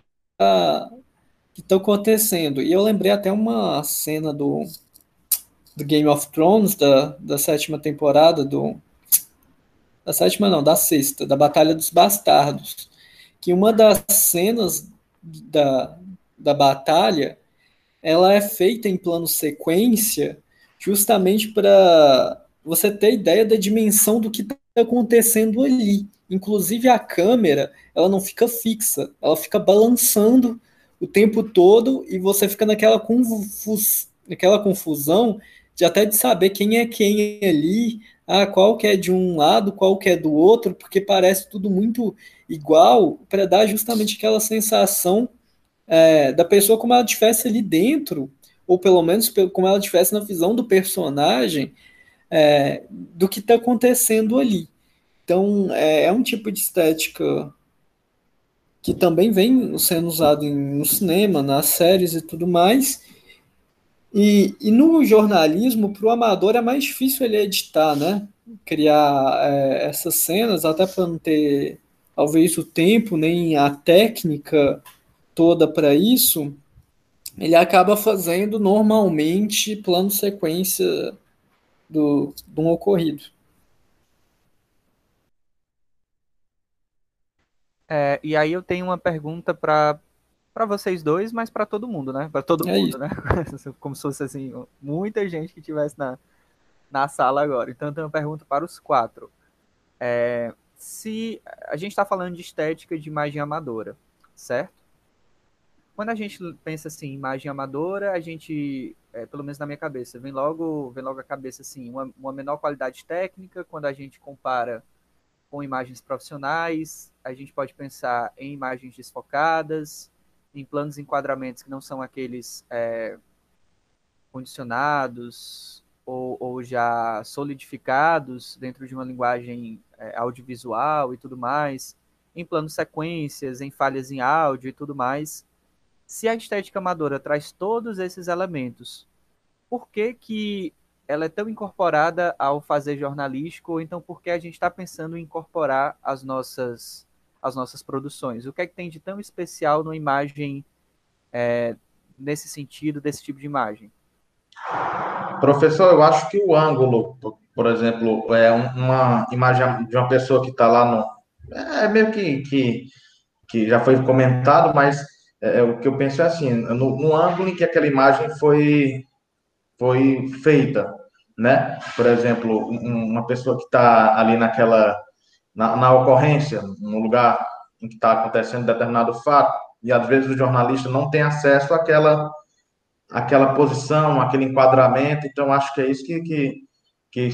Speaker 5: que tá acontecendo. E eu lembrei até uma cena do, do Game of Thrones, da, da sétima temporada, do. Da sétima não, da sexta, da Batalha dos Bastardos. Que uma das cenas da, da batalha ela é feita em plano sequência justamente para você ter ideia da dimensão do que está acontecendo ali. Inclusive a câmera, ela não fica fixa, ela fica balançando o tempo todo e você fica naquela, confus, naquela confusão de até de saber quem é quem ali, ah, qual que é de um lado, qual que é do outro, porque parece tudo muito igual, para dar justamente aquela sensação é, da pessoa como ela estivesse ali dentro, ou pelo menos como ela estivesse na visão do personagem, é, do que está acontecendo ali. Então, é, é, um tipo de estética que também vem sendo usado no cinema, nas séries e tudo mais. E, e no jornalismo, para o amador é mais difícil ele editar, né? Criar é, essas cenas, até para não ter, talvez, o tempo, nem a técnica toda para isso, ele acaba fazendo normalmente plano sequência do, do um ocorrido.
Speaker 1: É, e aí eu tenho uma pergunta para para vocês dois, mas para todo mundo, né? Para todo é mundo, isso. né? Como se fosse assim, muita gente que tivesse na, na sala agora. Então eu tenho uma pergunta para os quatro. É, se a gente está falando de estética de imagem amadora, certo? quando a gente pensa assim, imagem amadora, a gente, é, pelo menos na minha cabeça, vem logo, vem logo a cabeça assim, uma, uma menor qualidade técnica, quando a gente compara com imagens profissionais, a gente pode pensar em imagens desfocadas, em planos enquadramentos que não são aqueles é, condicionados ou, ou, já solidificados dentro de uma linguagem é, audiovisual e tudo mais, em planos sequências, em falhas em áudio e tudo mais se a estética amadora traz todos esses elementos, por que, que ela é tão incorporada ao fazer jornalístico, ou então por que a gente está pensando em incorporar as nossas, as nossas produções? O que é que tem de tão especial numa imagem é, nesse sentido, desse tipo de imagem?
Speaker 2: Professor, eu acho que o ângulo, por exemplo, é uma imagem de uma pessoa que está lá no. É meio que, que, que já foi comentado, mas é, é, o que eu penso é assim, no, no, ângulo em que aquela imagem foi, foi feita, né? Por exemplo, um, uma pessoa que está ali naquela, na, na, ocorrência, no lugar em que está acontecendo determinado fato, e às vezes o jornalista não tem acesso àquela, àquela posição, aquele enquadramento, então acho que é isso que, que, que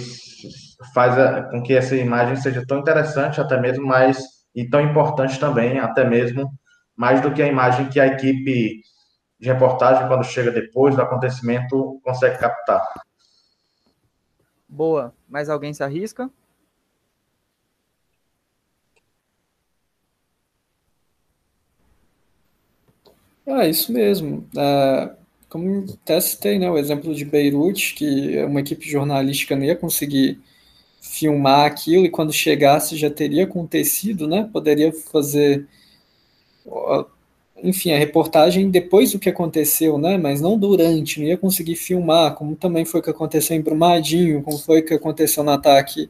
Speaker 2: faz a, com que essa imagem seja tão interessante, até mesmo mais, e tão importante também, até mesmo mais do que a imagem que a equipe de reportagem, quando chega depois do acontecimento, consegue captar.
Speaker 1: Boa. Mais alguém se arrisca?
Speaker 5: Ah, isso mesmo. É, como até citei, né, o exemplo de Beirute, que uma equipe jornalística não ia conseguir filmar aquilo e quando chegasse já teria acontecido, né? Poderia fazer enfim, a reportagem depois do que aconteceu, né? Mas não durante, não ia conseguir filmar, como também foi o que aconteceu em Brumadinho, como foi o que aconteceu no ataque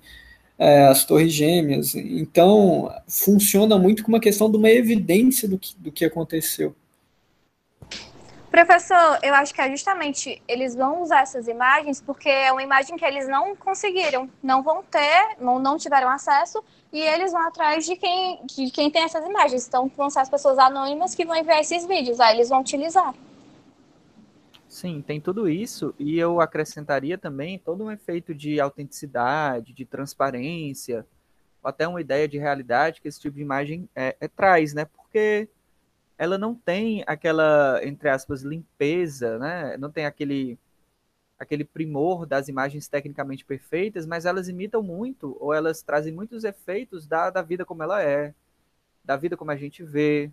Speaker 5: é, às Torres Gêmeas. Então, funciona muito com uma questão de uma evidência do que, do que aconteceu.
Speaker 6: Professor, eu acho que é justamente eles vão usar essas imagens porque é uma imagem que eles não conseguiram, não vão ter, não, não tiveram acesso e eles vão atrás de quem, de quem tem essas imagens. Então, vão ser as pessoas anônimas que vão enviar esses vídeos, aí eles vão utilizar.
Speaker 1: Sim, tem tudo isso e eu acrescentaria também todo um efeito de autenticidade, de transparência, até uma ideia de realidade que esse tipo de imagem é, é traz, né? Porque ela não tem aquela, entre aspas, limpeza, né? Não tem aquele aquele primor das imagens tecnicamente perfeitas, mas elas imitam muito, ou elas trazem muitos efeitos da, da vida como ela é, da vida como a gente vê,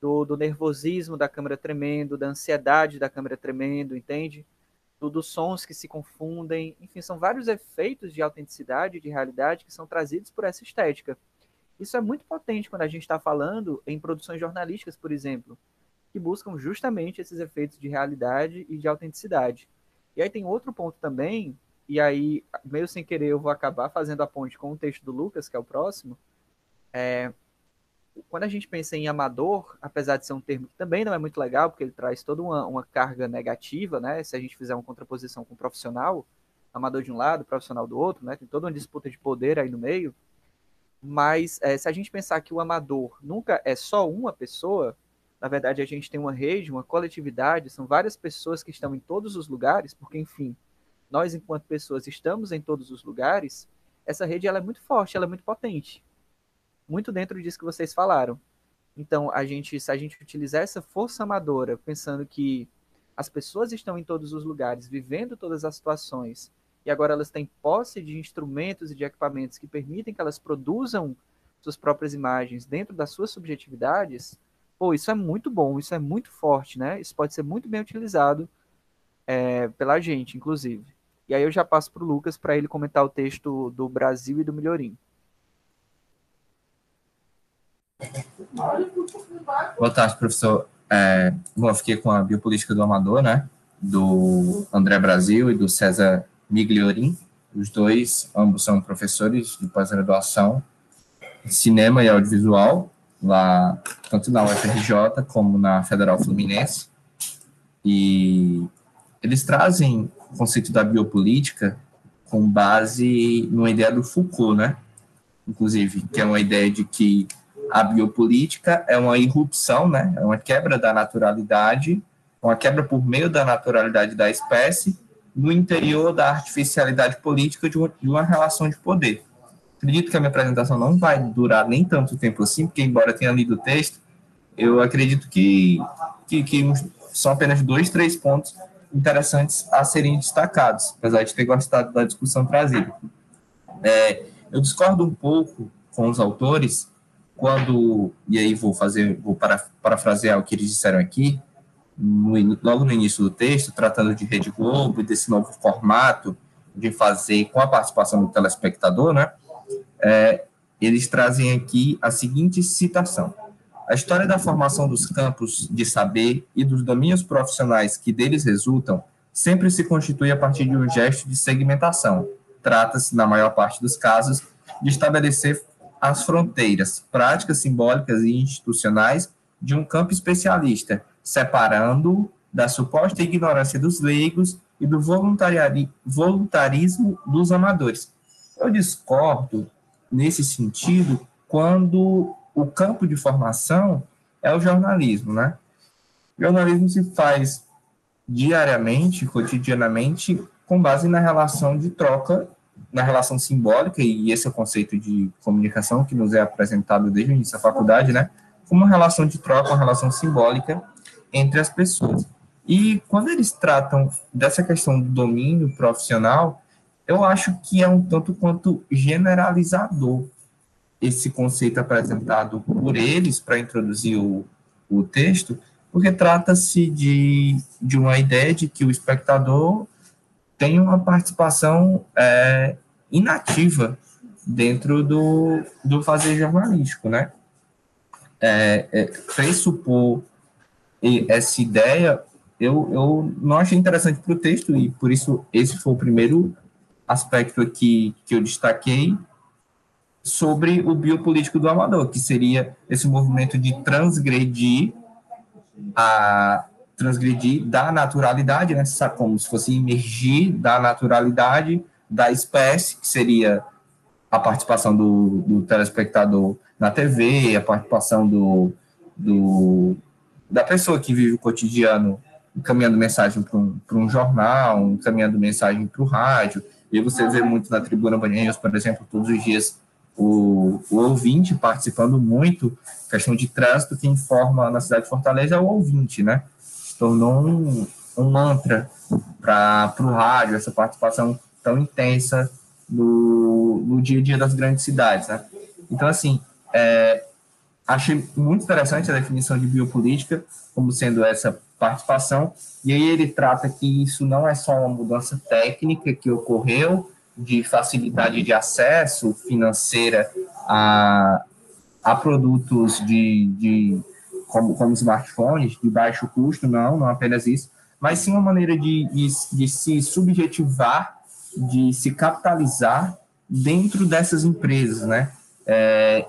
Speaker 1: do, do nervosismo da câmera tremendo, da ansiedade da câmera tremendo, entende? Do, dos sons que se confundem, enfim, são vários efeitos de autenticidade, de realidade que são trazidos por essa estética. Isso é muito potente quando a gente está falando em produções jornalísticas, por exemplo, que buscam justamente esses efeitos de realidade e de autenticidade. E aí tem outro ponto também, e aí, meio sem querer, eu vou acabar fazendo a ponte com o texto do Lucas, que é o próximo. É, quando a gente pensa em amador, apesar de ser um termo que também não é muito legal, porque ele traz toda uma, uma carga negativa, né? Se a gente fizer uma contraposição com profissional, amador de um lado, profissional do outro, né? Tem toda uma disputa de poder aí no meio. Mas é, se a gente pensar que o amador nunca é só uma pessoa, na verdade a gente tem uma rede, uma coletividade, são várias pessoas que estão em todos os lugares, porque, enfim, nós, enquanto pessoas, estamos em todos os lugares, essa rede ela é muito forte, ela é muito potente. Muito dentro disso que vocês falaram. Então, a gente, se a gente utilizar essa força amadora, pensando que as pessoas estão em todos os lugares, vivendo todas as situações, e agora elas têm posse de instrumentos e de equipamentos que permitem que elas produzam suas próprias imagens dentro das suas subjetividades, pô, isso é muito bom, isso é muito forte, né? Isso pode ser muito bem utilizado é, pela gente, inclusive. E aí eu já passo para o Lucas para ele comentar o texto do Brasil e do Melhorim.
Speaker 4: Boa tarde, professor. É, bom, eu fiquei com a biopolítica do amador, né? Do André Brasil e do César Migliorin. Os dois, ambos são professores de pós-graduação em cinema e audiovisual, lá, tanto na UFRJ como na Federal Fluminense. E eles trazem o conceito da biopolítica com base numa ideia do Foucault, né? Inclusive, que é uma ideia de que a biopolítica é uma irrupção, né? É uma quebra da naturalidade, uma quebra por meio da naturalidade da espécie no interior da artificialidade política de uma, relação de poder. Acredito que a minha apresentação não vai durar nem tanto tempo assim, porque embora tenha lido o texto, eu acredito que, que, que são apenas dois, três pontos interessantes a serem destacados, apesar de ter gostado da discussão trazida. É, eu discordo um pouco com os autores quando, e aí vou fazer, vou para, parafrasear o que eles disseram aqui, no, logo no início do texto, tratando de Rede Globo e desse novo formato de fazer com a participação do telespectador, né, é, eles trazem aqui a seguinte citação. A história da formação dos campos de saber e dos domínios profissionais que deles resultam sempre se constitui a partir de um gesto de segmentação. Trata-se, na maior parte dos casos, de estabelecer as fronteiras práticas, simbólicas e institucionais de um campo especialista, separando da suposta ignorância dos leigos e do voluntarismo dos amadores. Eu discordo nesse sentido quando o campo de formação é o jornalismo, né? O jornalismo se faz diariamente, cotidianamente, com base na relação de troca, na relação simbólica, e esse é o conceito de comunicação que nos é apresentado desde o início da faculdade, né? Como uma relação de troca, uma relação simbólica entre as pessoas. E quando eles tratam dessa questão do domínio profissional, eu acho que é um tanto quanto generalizador esse conceito apresentado por eles para introduzir o, o texto, porque trata-se de, de uma ideia de que o espectador tem uma participação é, inativa dentro do, do fazer jornalístico, né? É, é, pressupor essa ideia, eu, eu não achei interessante para o texto, e por isso esse foi o primeiro aspecto aqui que eu destaquei, sobre o biopolítico do amador, que seria esse movimento de transgredir a transgredir da naturalidade, né, como se fosse emergir da naturalidade da espécie, que seria a participação do, do telespectador na TV, a participação do, do, da pessoa que vive o cotidiano encaminhando mensagem para um, um jornal, encaminhando mensagem para o rádio, e você vê muito na Tribuna Banheiros, por exemplo, todos os dias o, o ouvinte participando muito, questão de trânsito que informa na cidade de Fortaleza é o ouvinte, né? Tornou um, um mantra para o rádio, essa participação tão intensa no, no dia a dia das grandes cidades, né? Então, assim, é, achei muito interessante a definição de biopolítica como sendo essa participação, e aí ele trata que isso não é só uma mudança técnica que ocorreu de facilidade de acesso financeira a, a produtos de, de como, como smartphones de baixo custo, não, não apenas isso, mas sim uma maneira de, de, de se subjetivar, de se capitalizar dentro dessas empresas, né? É,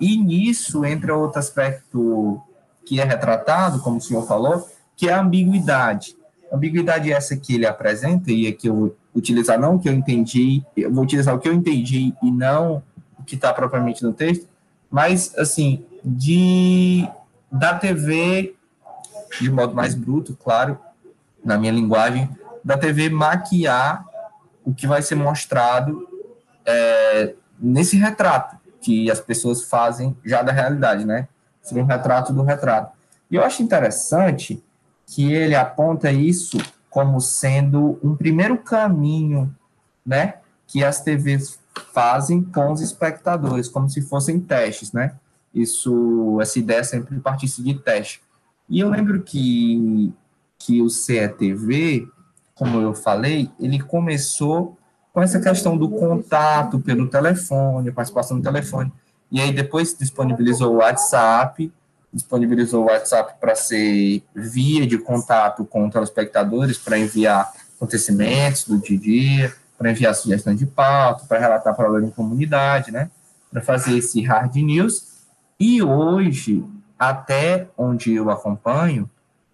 Speaker 4: e nisso entra outro aspecto que é retratado, como o senhor falou, que é a ambiguidade. A ambiguidade é essa que ele apresenta, e aqui eu vou utilizar não o que eu entendi, eu vou utilizar o que eu entendi e não o que está propriamente no texto, mas, assim, de da TV, de modo mais bruto, claro, na minha linguagem, da TV maquiar o que vai ser mostrado é, nesse retrato que as pessoas fazem já da realidade, né? Seria um retrato do retrato. E eu acho interessante que ele aponta isso como sendo um primeiro caminho, né? Que as TVs fazem com os espectadores, como se fossem testes, né? Isso, essa ideia sempre partisse de teste. E eu lembro que que o CETV, como eu falei, ele começou com essa questão do contato pelo telefone, participação no telefone. E aí depois disponibilizou o WhatsApp, disponibilizou o WhatsApp para ser via de contato com telespectadores, para enviar acontecimentos do dia a dia, para enviar sugestões de pauta, para relatar problema em comunidade, né? Para fazer esse hard news. E hoje, até onde eu acompanho,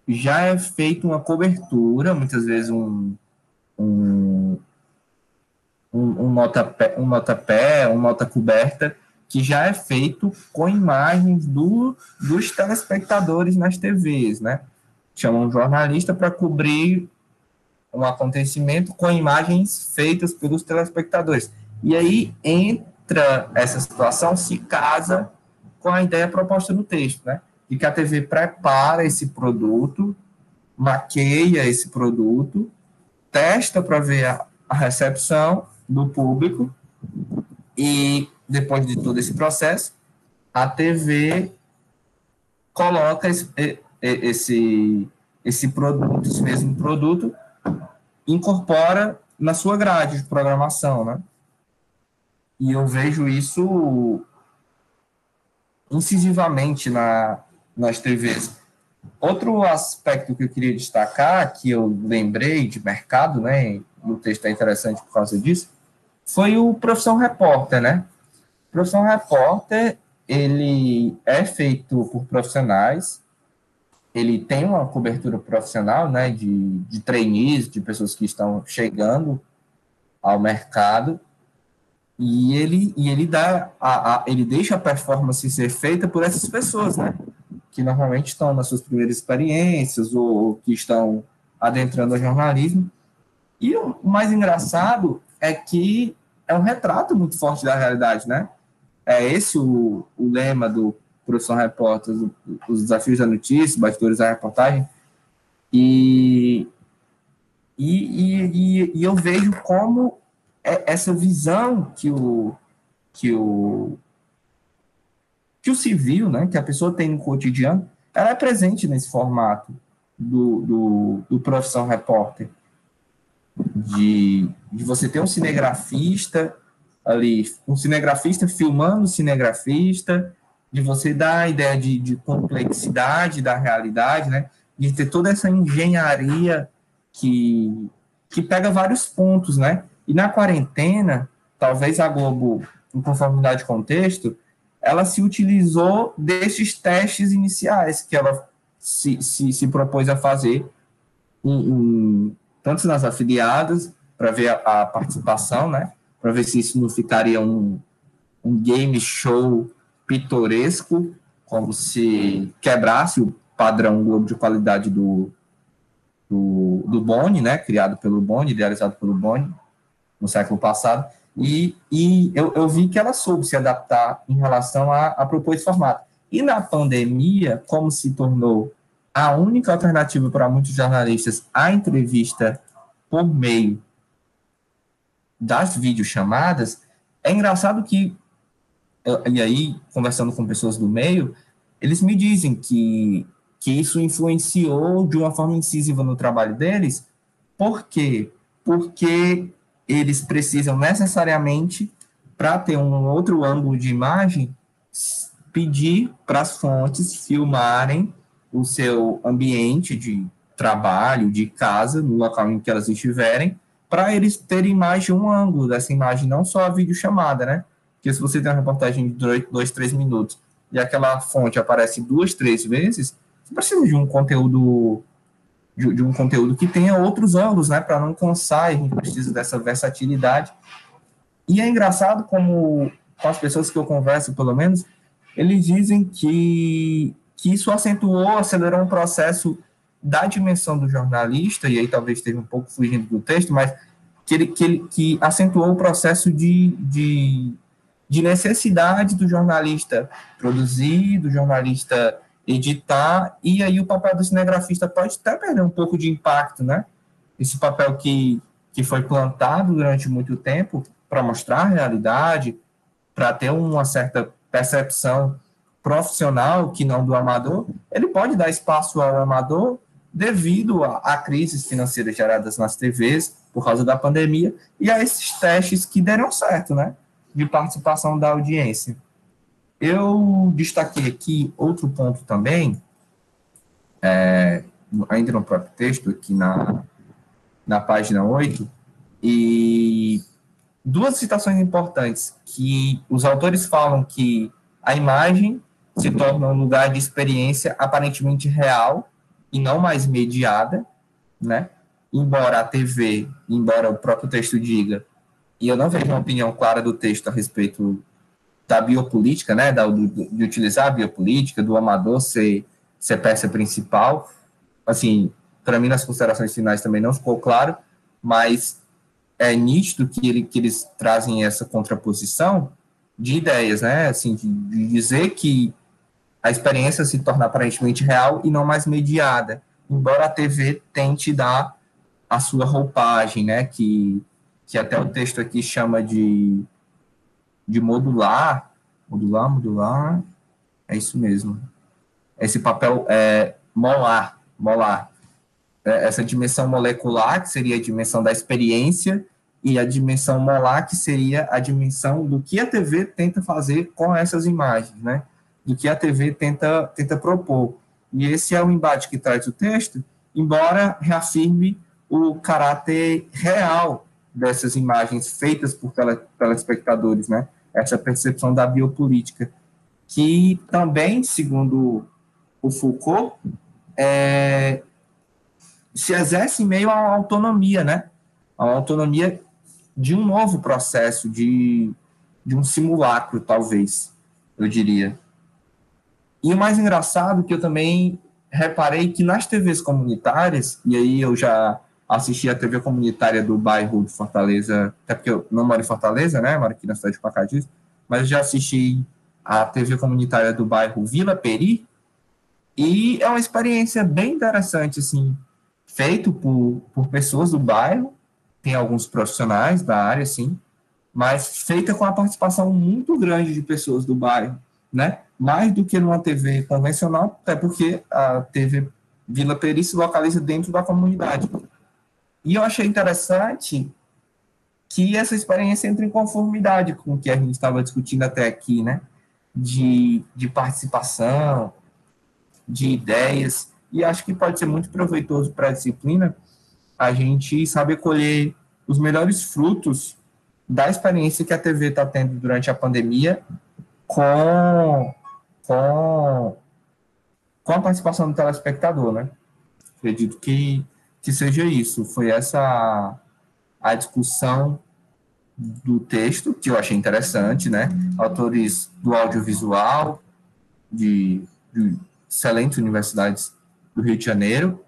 Speaker 4: já é feita uma cobertura, muitas vezes um, um, um, um notapé, um notapé, um nota coberta, que já é feito com imagens do, dos telespectadores nas TVs, né? Chama um jornalista para cobrir um acontecimento com imagens feitas pelos telespectadores. E aí entra essa situação, se casa com a ideia proposta no texto, né? de que a TV prepara esse produto, maqueia esse produto, testa para ver a recepção do público e depois de todo esse processo, a TV coloca esse, esse, esse produto, esse mesmo produto, incorpora na sua grade de programação, né? E eu vejo isso incisivamente na, nas TVs. Outro aspecto que eu queria destacar, que eu lembrei de mercado, né, e o texto é interessante por causa disso, foi o profissão repórter, né? Profissão repórter, ele é feito por profissionais, ele tem uma cobertura profissional, né, de, de trainees, de pessoas que estão chegando ao mercado, e ele, e ele dá, a, a, ele deixa a performance ser feita por essas pessoas, né? que normalmente estão nas suas primeiras experiências ou que estão adentrando o jornalismo. E o mais engraçado é que é um retrato muito forte da realidade, né? É esse o, o lema do Profissão Repórter, os desafios da notícia, bastidores da reportagem. E, e, e, e eu vejo como é essa visão que o, que o que o civil, né, que a pessoa tem no cotidiano, ela é presente nesse formato do, do, do profissão repórter. De, de você ter um cinegrafista ali, um cinegrafista filmando o cinegrafista, de você dar a ideia de, de complexidade da realidade, né, de ter toda essa engenharia que, que pega vários pontos, né, e na quarentena, talvez a Globo, em conformidade com o texto, ela se utilizou desses testes iniciais que ela se, se, se propôs a fazer, em, em, tanto nas afiliadas, para ver a, a, participação, né? Para ver se isso não ficaria um, um game show pitoresco, como se quebrasse o padrão Globo de qualidade do, do, do Boni, né? Criado pelo Boni, idealizado pelo Boni no século passado e, e eu, eu, vi que ela soube se adaptar em relação a, a propor esse formato. E na pandemia, como se tornou a única alternativa para muitos jornalistas a entrevista por meio das videochamadas, é engraçado que e aí, conversando com pessoas do meio, eles me dizem que, que isso influenciou de uma forma incisiva no trabalho deles. Por quê? Porque eles precisam necessariamente, para ter um outro ângulo de imagem, pedir para as fontes filmarem o seu ambiente de trabalho, de casa, no local em que elas estiverem, para eles terem mais de um ângulo dessa imagem, não só a videochamada, né? Porque se você tem uma reportagem de dois, três minutos e aquela fonte aparece duas, três vezes, você precisa de um conteúdo de, de um conteúdo que tenha outros ângulos, né? Para não cansar, a gente precisa dessa versatilidade. E é engraçado como com as pessoas que eu converso, pelo menos, eles dizem que, que isso acentuou, acelerou um processo da dimensão do jornalista, e aí talvez esteja um pouco fugindo do texto, mas que, ele, que, ele, que acentuou o processo de, de, de necessidade do jornalista produzir, do jornalista editar, e aí o papel do cinegrafista pode até perder um pouco de impacto, né? Esse papel que, que foi plantado durante muito tempo para mostrar a realidade, para ter uma certa percepção profissional que não do amador, ele pode dar espaço ao amador devido a, a crises financeiras geradas nas TVs por causa da pandemia e a esses testes que deram certo, né? De participação da audiência. Eu destaquei aqui outro ponto também, é, ainda no próprio texto, aqui na, na página 8, e duas citações importantes, que os autores falam que a imagem se torna um lugar de experiência aparentemente real e não mais mediada, né? Embora a TV, embora o próprio texto diga, e eu não vejo uma opinião clara do texto a respeito da biopolítica, né, da, de utilizar a biopolítica, do amador ser, ser peça principal, assim, para mim nas considerações finais também não ficou claro, mas é nítido que, ele, que eles trazem essa contraposição de ideias, né, assim, de dizer que a experiência se torna aparentemente real e não mais mediada, embora a TV tente dar a sua roupagem, né, que, que até o texto aqui chama de, de modular, modular, modular, é isso mesmo. Esse papel é molar, molar. É, essa dimensão molecular, que seria a dimensão da experiência, e a dimensão molar, que seria a dimensão do que a TV tenta fazer com essas imagens, né? Do que a TV tenta, tenta propor. E esse é o embate que traz o texto, embora reafirme o caráter real dessas imagens feitas por tele, telespectadores, né? Essa percepção da biopolítica, que também, segundo o Foucault, é, se exerce em meio uma autonomia, né? A autonomia de um novo processo, de, de um simulacro, talvez, eu diria. E o mais engraçado é que eu também reparei que nas TVs comunitárias, e aí eu já assisti a TV comunitária do bairro de Fortaleza, até porque eu não moro em Fortaleza, né, moro aqui na cidade de Pacadis, mas eu já assisti a TV comunitária do bairro Vila Peri, e é uma experiência bem interessante, assim, feito por, por pessoas do bairro, tem alguns profissionais da área, assim, mas feita com a participação muito grande de pessoas do bairro, né? Mais do que numa TV convencional, até porque a TV Vila Peri se localiza dentro da comunidade. E eu achei interessante que essa experiência entra em conformidade com o que a gente estava discutindo até aqui, né? De, de participação, de ideias, e acho que pode ser muito proveitoso para a disciplina a gente saber colher os melhores frutos da experiência que a TV está tendo durante a pandemia com com, com a participação do telespectador, né? Acredito que, que seja isso. Foi essa a discussão do texto, que eu achei interessante, né? Autores do audiovisual, de, de excelentes universidades do Rio de Janeiro.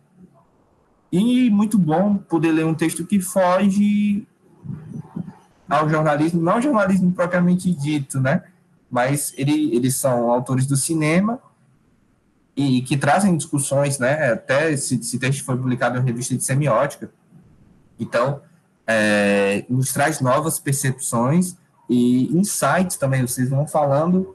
Speaker 4: E muito bom poder ler um texto que foge ao jornalismo, não jornalismo propriamente dito, né? Mas ele, eles são autores do cinema e que trazem discussões, né? Até esse, esse texto foi publicado em uma revista de semiótica. Então, é, nos traz novas percepções e insights também, vocês vão falando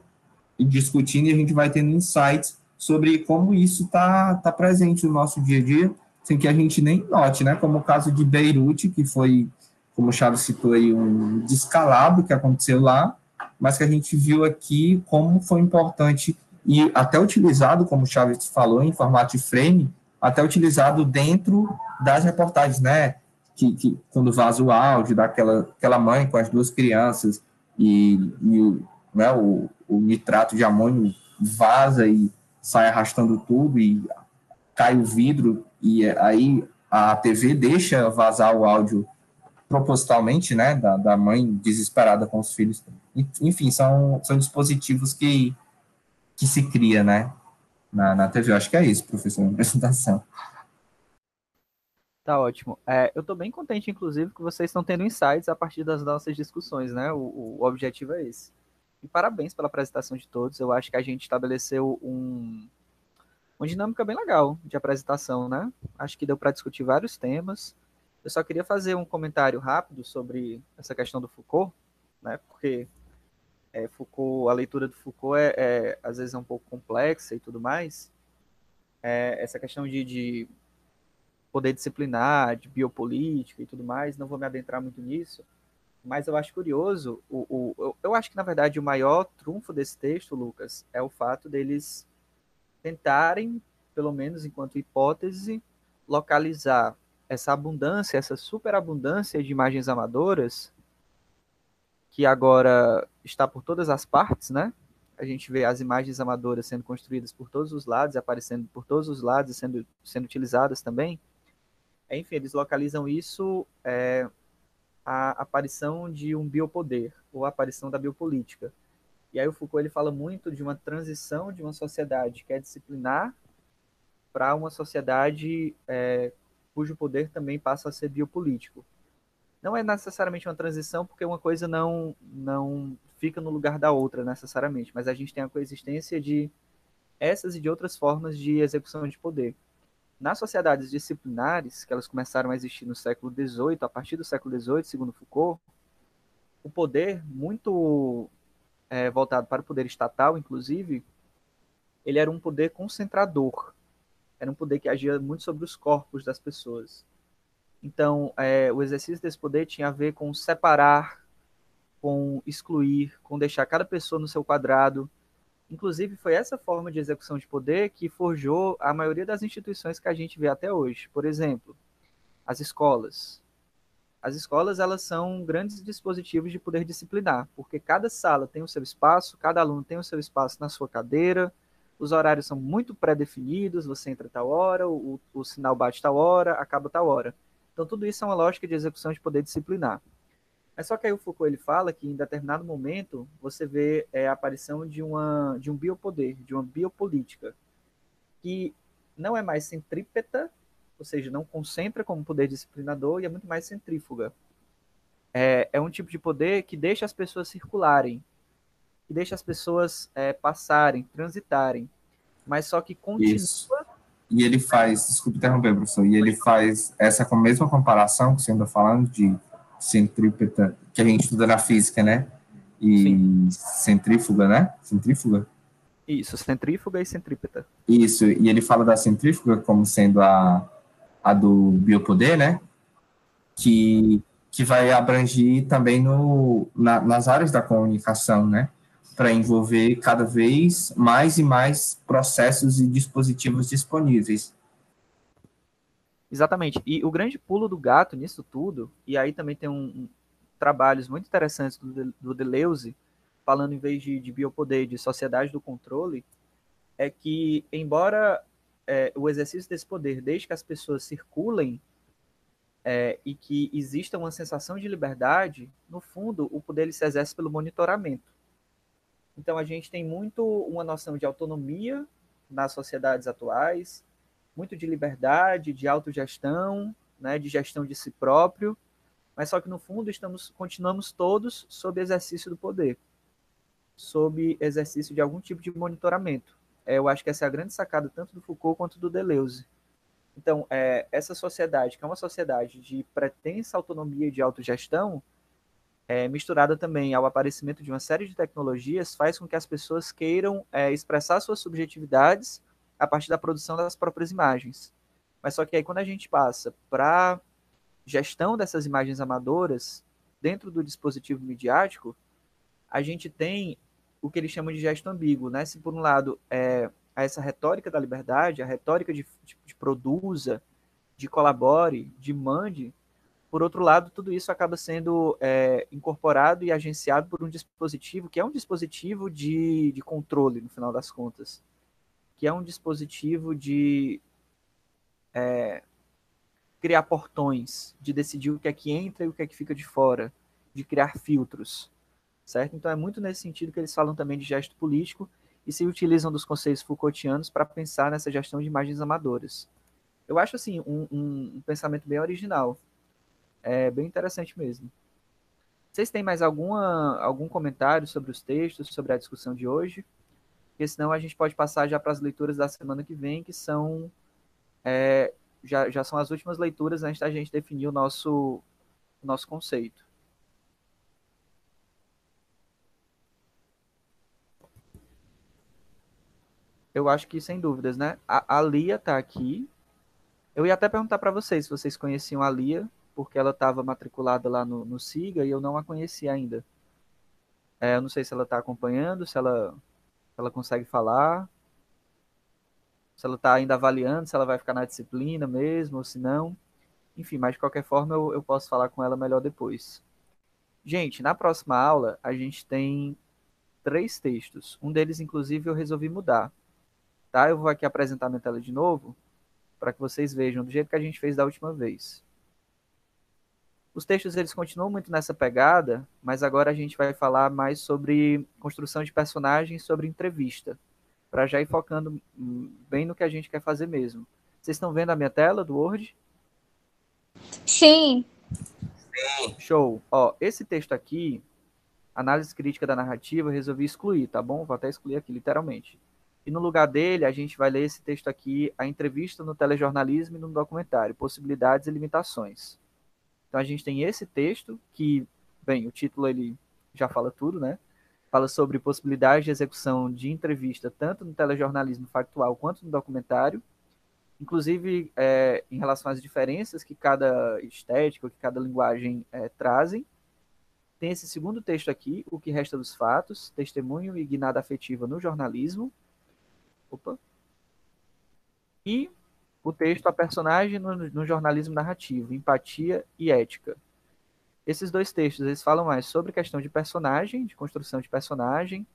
Speaker 4: e discutindo e a gente vai tendo insights sobre como isso está tá presente no nosso dia a dia, sem que a gente nem note, né? Como o caso de Beirute, que foi, como o Chaves citou aí, um descalabro que aconteceu lá, mas que a gente viu aqui como foi importante e até utilizado, como o Chaves falou, em formato de frame, até utilizado dentro das reportagens, né? Que, que quando vaza o áudio daquela aquela mãe com as duas crianças e, e né, o, o nitrato de amônio vaza e sai arrastando tudo e cai o vidro e aí a TV deixa vazar o áudio propositalmente, né, da, da mãe desesperada com os filhos. Enfim, são, são dispositivos que, que se cria, né, na, na TV. Eu acho que é isso, professor, na apresentação.
Speaker 1: Tá ótimo. É, eu estou bem contente, inclusive, que vocês estão tendo insights a partir das nossas discussões, né? O, o objetivo é esse. E parabéns pela apresentação de todos. Eu acho que a gente estabeleceu um, uma dinâmica bem legal de apresentação, né? Acho que deu para discutir vários temas. Eu só queria fazer um comentário rápido sobre essa questão do Foucault, né? Porque é, Foucault, a leitura do Foucault é, é, às vezes é um pouco complexa e tudo mais. É, essa questão de, de poder disciplinar, de biopolítica e tudo mais, não vou me adentrar muito nisso mas eu acho curioso, o, o, eu acho que, na verdade, o maior trunfo desse texto, Lucas, é o fato deles tentarem, pelo menos enquanto hipótese, localizar essa abundância, essa superabundância de imagens amadoras, que agora está por todas as partes, né? A gente vê as imagens amadoras sendo construídas por todos os lados, aparecendo por todos os lados e sendo, sendo utilizadas também. Enfim, eles localizam isso é, a aparição de um biopoder, ou a aparição da biopolítica. E aí o Foucault ele fala muito de uma transição de uma sociedade que é disciplinar para uma sociedade é, cujo poder também passa a ser biopolítico. Não é necessariamente uma transição, porque uma coisa não, não fica no lugar da outra necessariamente, mas a gente tem a coexistência de essas e de outras formas de execução de poder. Nas sociedades disciplinares, que elas começaram a existir no século XVIII, a partir do século XVIII, segundo Foucault, o poder, muito é, voltado para o poder estatal, inclusive, ele era um poder concentrador. Era um poder que agia muito sobre os corpos das pessoas. Então, é, o exercício desse poder tinha a ver com separar, com excluir, com deixar cada pessoa no seu quadrado, Inclusive, foi essa forma de execução de poder que forjou a maioria das instituições que a gente vê até hoje. Por exemplo, as escolas. As escolas elas são grandes dispositivos de poder disciplinar, porque cada sala tem o seu espaço, cada aluno tem o seu espaço na sua cadeira, os horários são muito pré-definidos, você entra tal hora, o, o sinal bate tal hora, acaba tal hora. Então, tudo isso é uma lógica de execução de poder disciplinar. É só que aí o Foucault ele fala que em determinado momento você vê é, a aparição de, uma, de um biopoder, de uma biopolítica, que não é mais centrípeta, ou seja, não concentra como poder disciplinador e é muito mais centrífuga. É, é um tipo de poder que deixa as pessoas circularem, que deixa as pessoas é, passarem, transitarem, mas só que continua. Isso.
Speaker 4: E ele faz, desculpe interromper, professor, e ele faz essa mesma comparação que você anda falando de centrípeta, que a gente estuda na física, né? E Sim. centrífuga, né? Centrífuga?
Speaker 1: Isso, centrífuga e centrípeta.
Speaker 4: Isso, e ele fala da centrífuga como sendo a, a do biopoder, né? Que, que vai abranger também no, na, nas áreas da comunicação, né? Para envolver cada vez mais e mais processos e dispositivos disponíveis.
Speaker 1: Exatamente. E o grande pulo do gato nisso tudo, e aí também tem um, um trabalhos muito interessantes do, do Deleuze, falando em vez de, de biopoder, de sociedade do controle, é que, embora é, o exercício desse poder desde que as pessoas circulem é, e que exista uma sensação de liberdade, no fundo, o poder ele se exerce pelo monitoramento. Então, a gente tem muito uma noção de autonomia nas sociedades atuais, muito de liberdade, de autogestão, né, de gestão de si próprio, mas só que no fundo estamos continuamos todos sob exercício do poder, sob exercício de algum tipo de monitoramento. É, eu acho que essa é a grande sacada tanto do Foucault quanto do Deleuze. Então, é, essa sociedade, que é uma sociedade de pretensa autonomia e de autogestão, é, misturada também ao aparecimento de uma série de tecnologias, faz com que as pessoas queiram é, expressar suas subjetividades a partir da produção das próprias imagens. Mas só que aí quando a gente passa para gestão dessas imagens amadoras dentro do dispositivo midiático, a gente tem o que eles chamam de gesto ambíguo, né? Se por um lado é essa retórica da liberdade, a retórica de, de, de produza, de colabore, de mande, por outro lado, tudo isso acaba sendo é, incorporado e agenciado por um dispositivo que é um dispositivo de, de controle, no final das contas, que é um dispositivo de é, criar portões, de decidir o que é que entra e o que é que fica de fora, de criar filtros, certo? Então é muito nesse sentido que eles falam também de gesto político e se utilizam dos conceitos Foucaultianos para pensar nessa gestão de imagens amadoras. Eu acho assim um, um, um pensamento bem original é bem interessante mesmo. Vocês têm mais alguma, algum comentário sobre os textos, sobre a discussão de hoje? Porque senão a gente pode passar já para as leituras da semana que vem, que são é, já, já são as últimas leituras antes da gente definir o nosso, o nosso conceito. Eu acho que sem dúvidas, né? A, a Lia está aqui. Eu ia até perguntar para vocês se vocês conheciam a Lia, porque ela estava matriculada lá no, no SIGA e eu não a conhecia ainda. É, eu não sei se ela está acompanhando, se ela, se ela consegue falar, se ela está ainda avaliando, se ela vai ficar na disciplina mesmo, ou se não. Enfim, mas de qualquer forma eu, eu posso falar com ela melhor depois. Gente, na próxima aula a gente tem três textos. Um deles, inclusive, eu resolvi mudar. Tá? Eu vou aqui apresentar minha tela de novo para que vocês vejam do jeito que a gente fez da última vez. Os textos eles continuam muito nessa pegada, mas agora a gente vai falar mais sobre construção de personagens, sobre entrevista, para já ir focando bem no que a gente quer fazer mesmo. Vocês estão vendo a minha tela do Word?
Speaker 6: Sim.
Speaker 1: Show. Ó, esse texto aqui, análise crítica da narrativa, eu resolvi excluir, tá bom? Vou até excluir aqui, literalmente. E no lugar dele, a gente vai ler esse texto aqui, a entrevista no telejornalismo e no documentário, possibilidades e limitações. Então a gente tem esse texto que, bem, o título ele já fala tudo, né? Fala sobre possibilidades de execução de entrevista tanto no telejornalismo factual quanto no documentário, inclusive é, em relação às diferenças que cada estética, que cada linguagem é, trazem. Tem esse segundo texto aqui, O que Resta dos Fatos, Testemunho e Guinada Afetiva no Jornalismo. Opa. E o texto A Personagem no, no, Jornalismo Narrativo, Empatia e Ética. Esses dois textos eles falam mais sobre questão de personagem, de construção de personagem,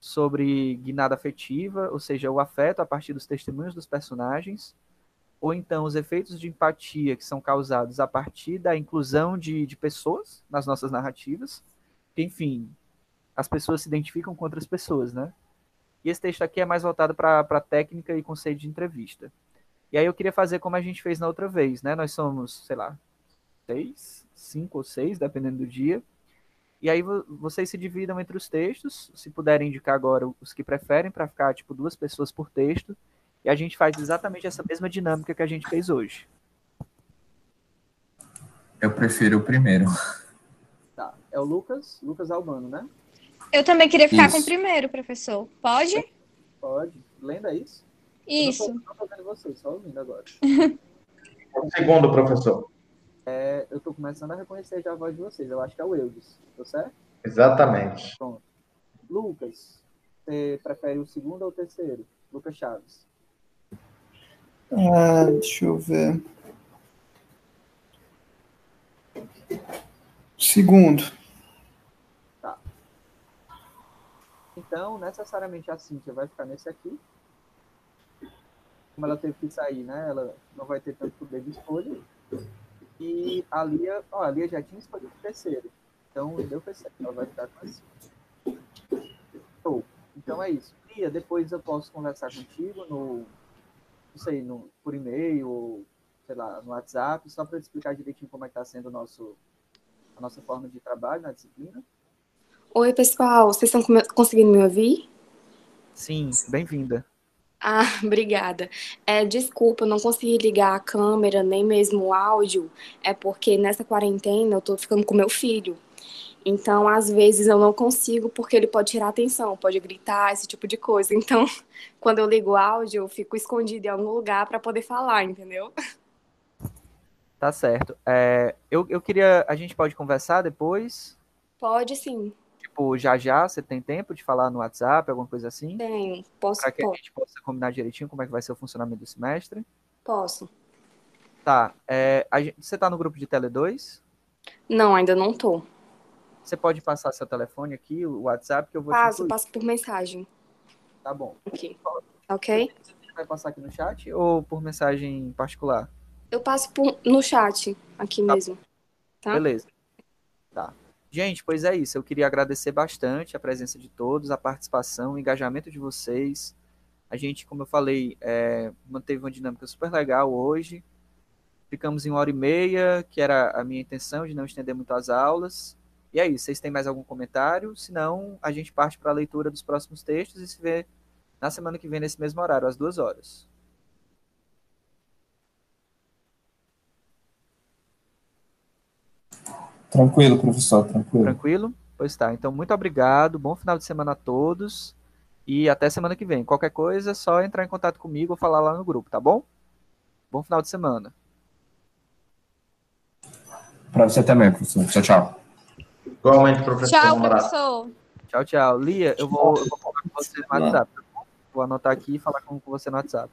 Speaker 1: sobre guinada afetiva, ou seja, o afeto a partir dos testemunhos dos personagens, ou então os efeitos de empatia que são causados a partir da inclusão de, de pessoas nas nossas narrativas. Enfim, as pessoas se identificam com outras pessoas, né? E esse texto aqui é mais voltado para técnica e conceito de entrevista. E aí eu queria fazer como a gente fez na outra vez, né? Nós somos, sei lá, seis, cinco ou seis, dependendo do dia. E aí vocês se dividam entre os textos, se puderem indicar agora os que preferem, para ficar tipo duas pessoas por texto. E a gente faz exatamente essa mesma dinâmica que a gente fez hoje.
Speaker 4: Eu prefiro o primeiro.
Speaker 1: Tá. É o Lucas, Lucas Albano, né?
Speaker 6: Eu também queria ficar isso. com o primeiro, professor. Pode?
Speaker 1: Pode. Lenda isso?
Speaker 6: Isso.
Speaker 1: Eu não estou vendo vocês, só ouvindo agora.
Speaker 2: O segundo, professor.
Speaker 1: É, eu estou começando a reconhecer já a voz de vocês. Eu acho que é o Eudes, tá certo?
Speaker 2: Exatamente.
Speaker 1: Pronto. Lucas, você prefere o segundo ou o terceiro? Lucas Chaves.
Speaker 5: Ah, deixa eu ver. Segundo.
Speaker 1: Tá. Então, necessariamente a Cíntia vai ficar nesse aqui como ela teve que sair, né? Ela não vai ter tanto poder de escolha. E a Lia, ó, a Lia já tinha escolhido o terceiro. Então deu certo, ela vai ficar com assim. Show. Então é isso. Lia, depois eu posso conversar contigo no, não sei, no, por e-mail, ou, sei lá, no WhatsApp, só para te explicar direitinho como é que está sendo o nosso, a nossa forma de trabalho na disciplina.
Speaker 7: Oi, pessoal, vocês estão conseguindo me ouvir?
Speaker 1: Sim, bem-vinda.
Speaker 7: Ah, obrigada. É, desculpa, eu não consegui ligar a câmera, nem mesmo o áudio, é porque nessa quarentena eu tô ficando com meu filho. Então, às vezes eu não consigo porque ele pode tirar atenção, pode gritar, esse tipo de coisa. Então, quando eu ligo o áudio, eu fico escondido em algum lugar para poder falar, entendeu?
Speaker 1: Tá certo. É, eu, eu queria. A gente pode conversar depois?
Speaker 7: Pode sim.
Speaker 1: Tipo, já já você tem tempo de falar no WhatsApp, alguma coisa assim?
Speaker 7: Tenho. Posso.
Speaker 1: Para que a gente possa combinar direitinho como é que vai ser o funcionamento do semestre.
Speaker 7: Posso.
Speaker 1: Tá. É, gente- você tá no grupo de Tele 2?
Speaker 7: Não, ainda não tô.
Speaker 1: Você pode passar seu telefone aqui, o WhatsApp, que eu vou te
Speaker 7: Passo, passo por mensagem.
Speaker 1: Tá bom.
Speaker 7: Aqui. Ok?
Speaker 1: Você vai passar aqui no chat ou por mensagem particular?
Speaker 7: Eu passo por- no chat, aqui
Speaker 1: Tá.
Speaker 7: mesmo. Tá?
Speaker 1: Beleza. Tá. Gente, pois é isso. Eu queria agradecer bastante a presença de todos, a participação, o engajamento de vocês. A gente, como eu falei, é, manteve uma dinâmica super legal hoje. Ficamos em uma hora e meia, que era a minha intenção de não estender muito as aulas. E é isso. Vocês têm mais algum comentário? Se não, a gente parte para a leitura dos próximos textos e se vê na semana que vem, nesse mesmo horário, às duas horas.
Speaker 4: Tranquilo, professor, tranquilo.
Speaker 1: Tranquilo? Pois tá. Então, muito obrigado. Bom final de semana a todos. E até semana que vem. Qualquer coisa, é só entrar em contato comigo ou falar lá no grupo, tá bom? Bom final de semana.
Speaker 4: Para você também, professor. Tchau, tchau.
Speaker 2: Igualmente, professor.
Speaker 6: Tchau, professor.
Speaker 1: Tchau, tchau. Lia, eu vou, eu vou falar com você no WhatsApp. tá bom? Vou anotar aqui e falar com com você no WhatsApp.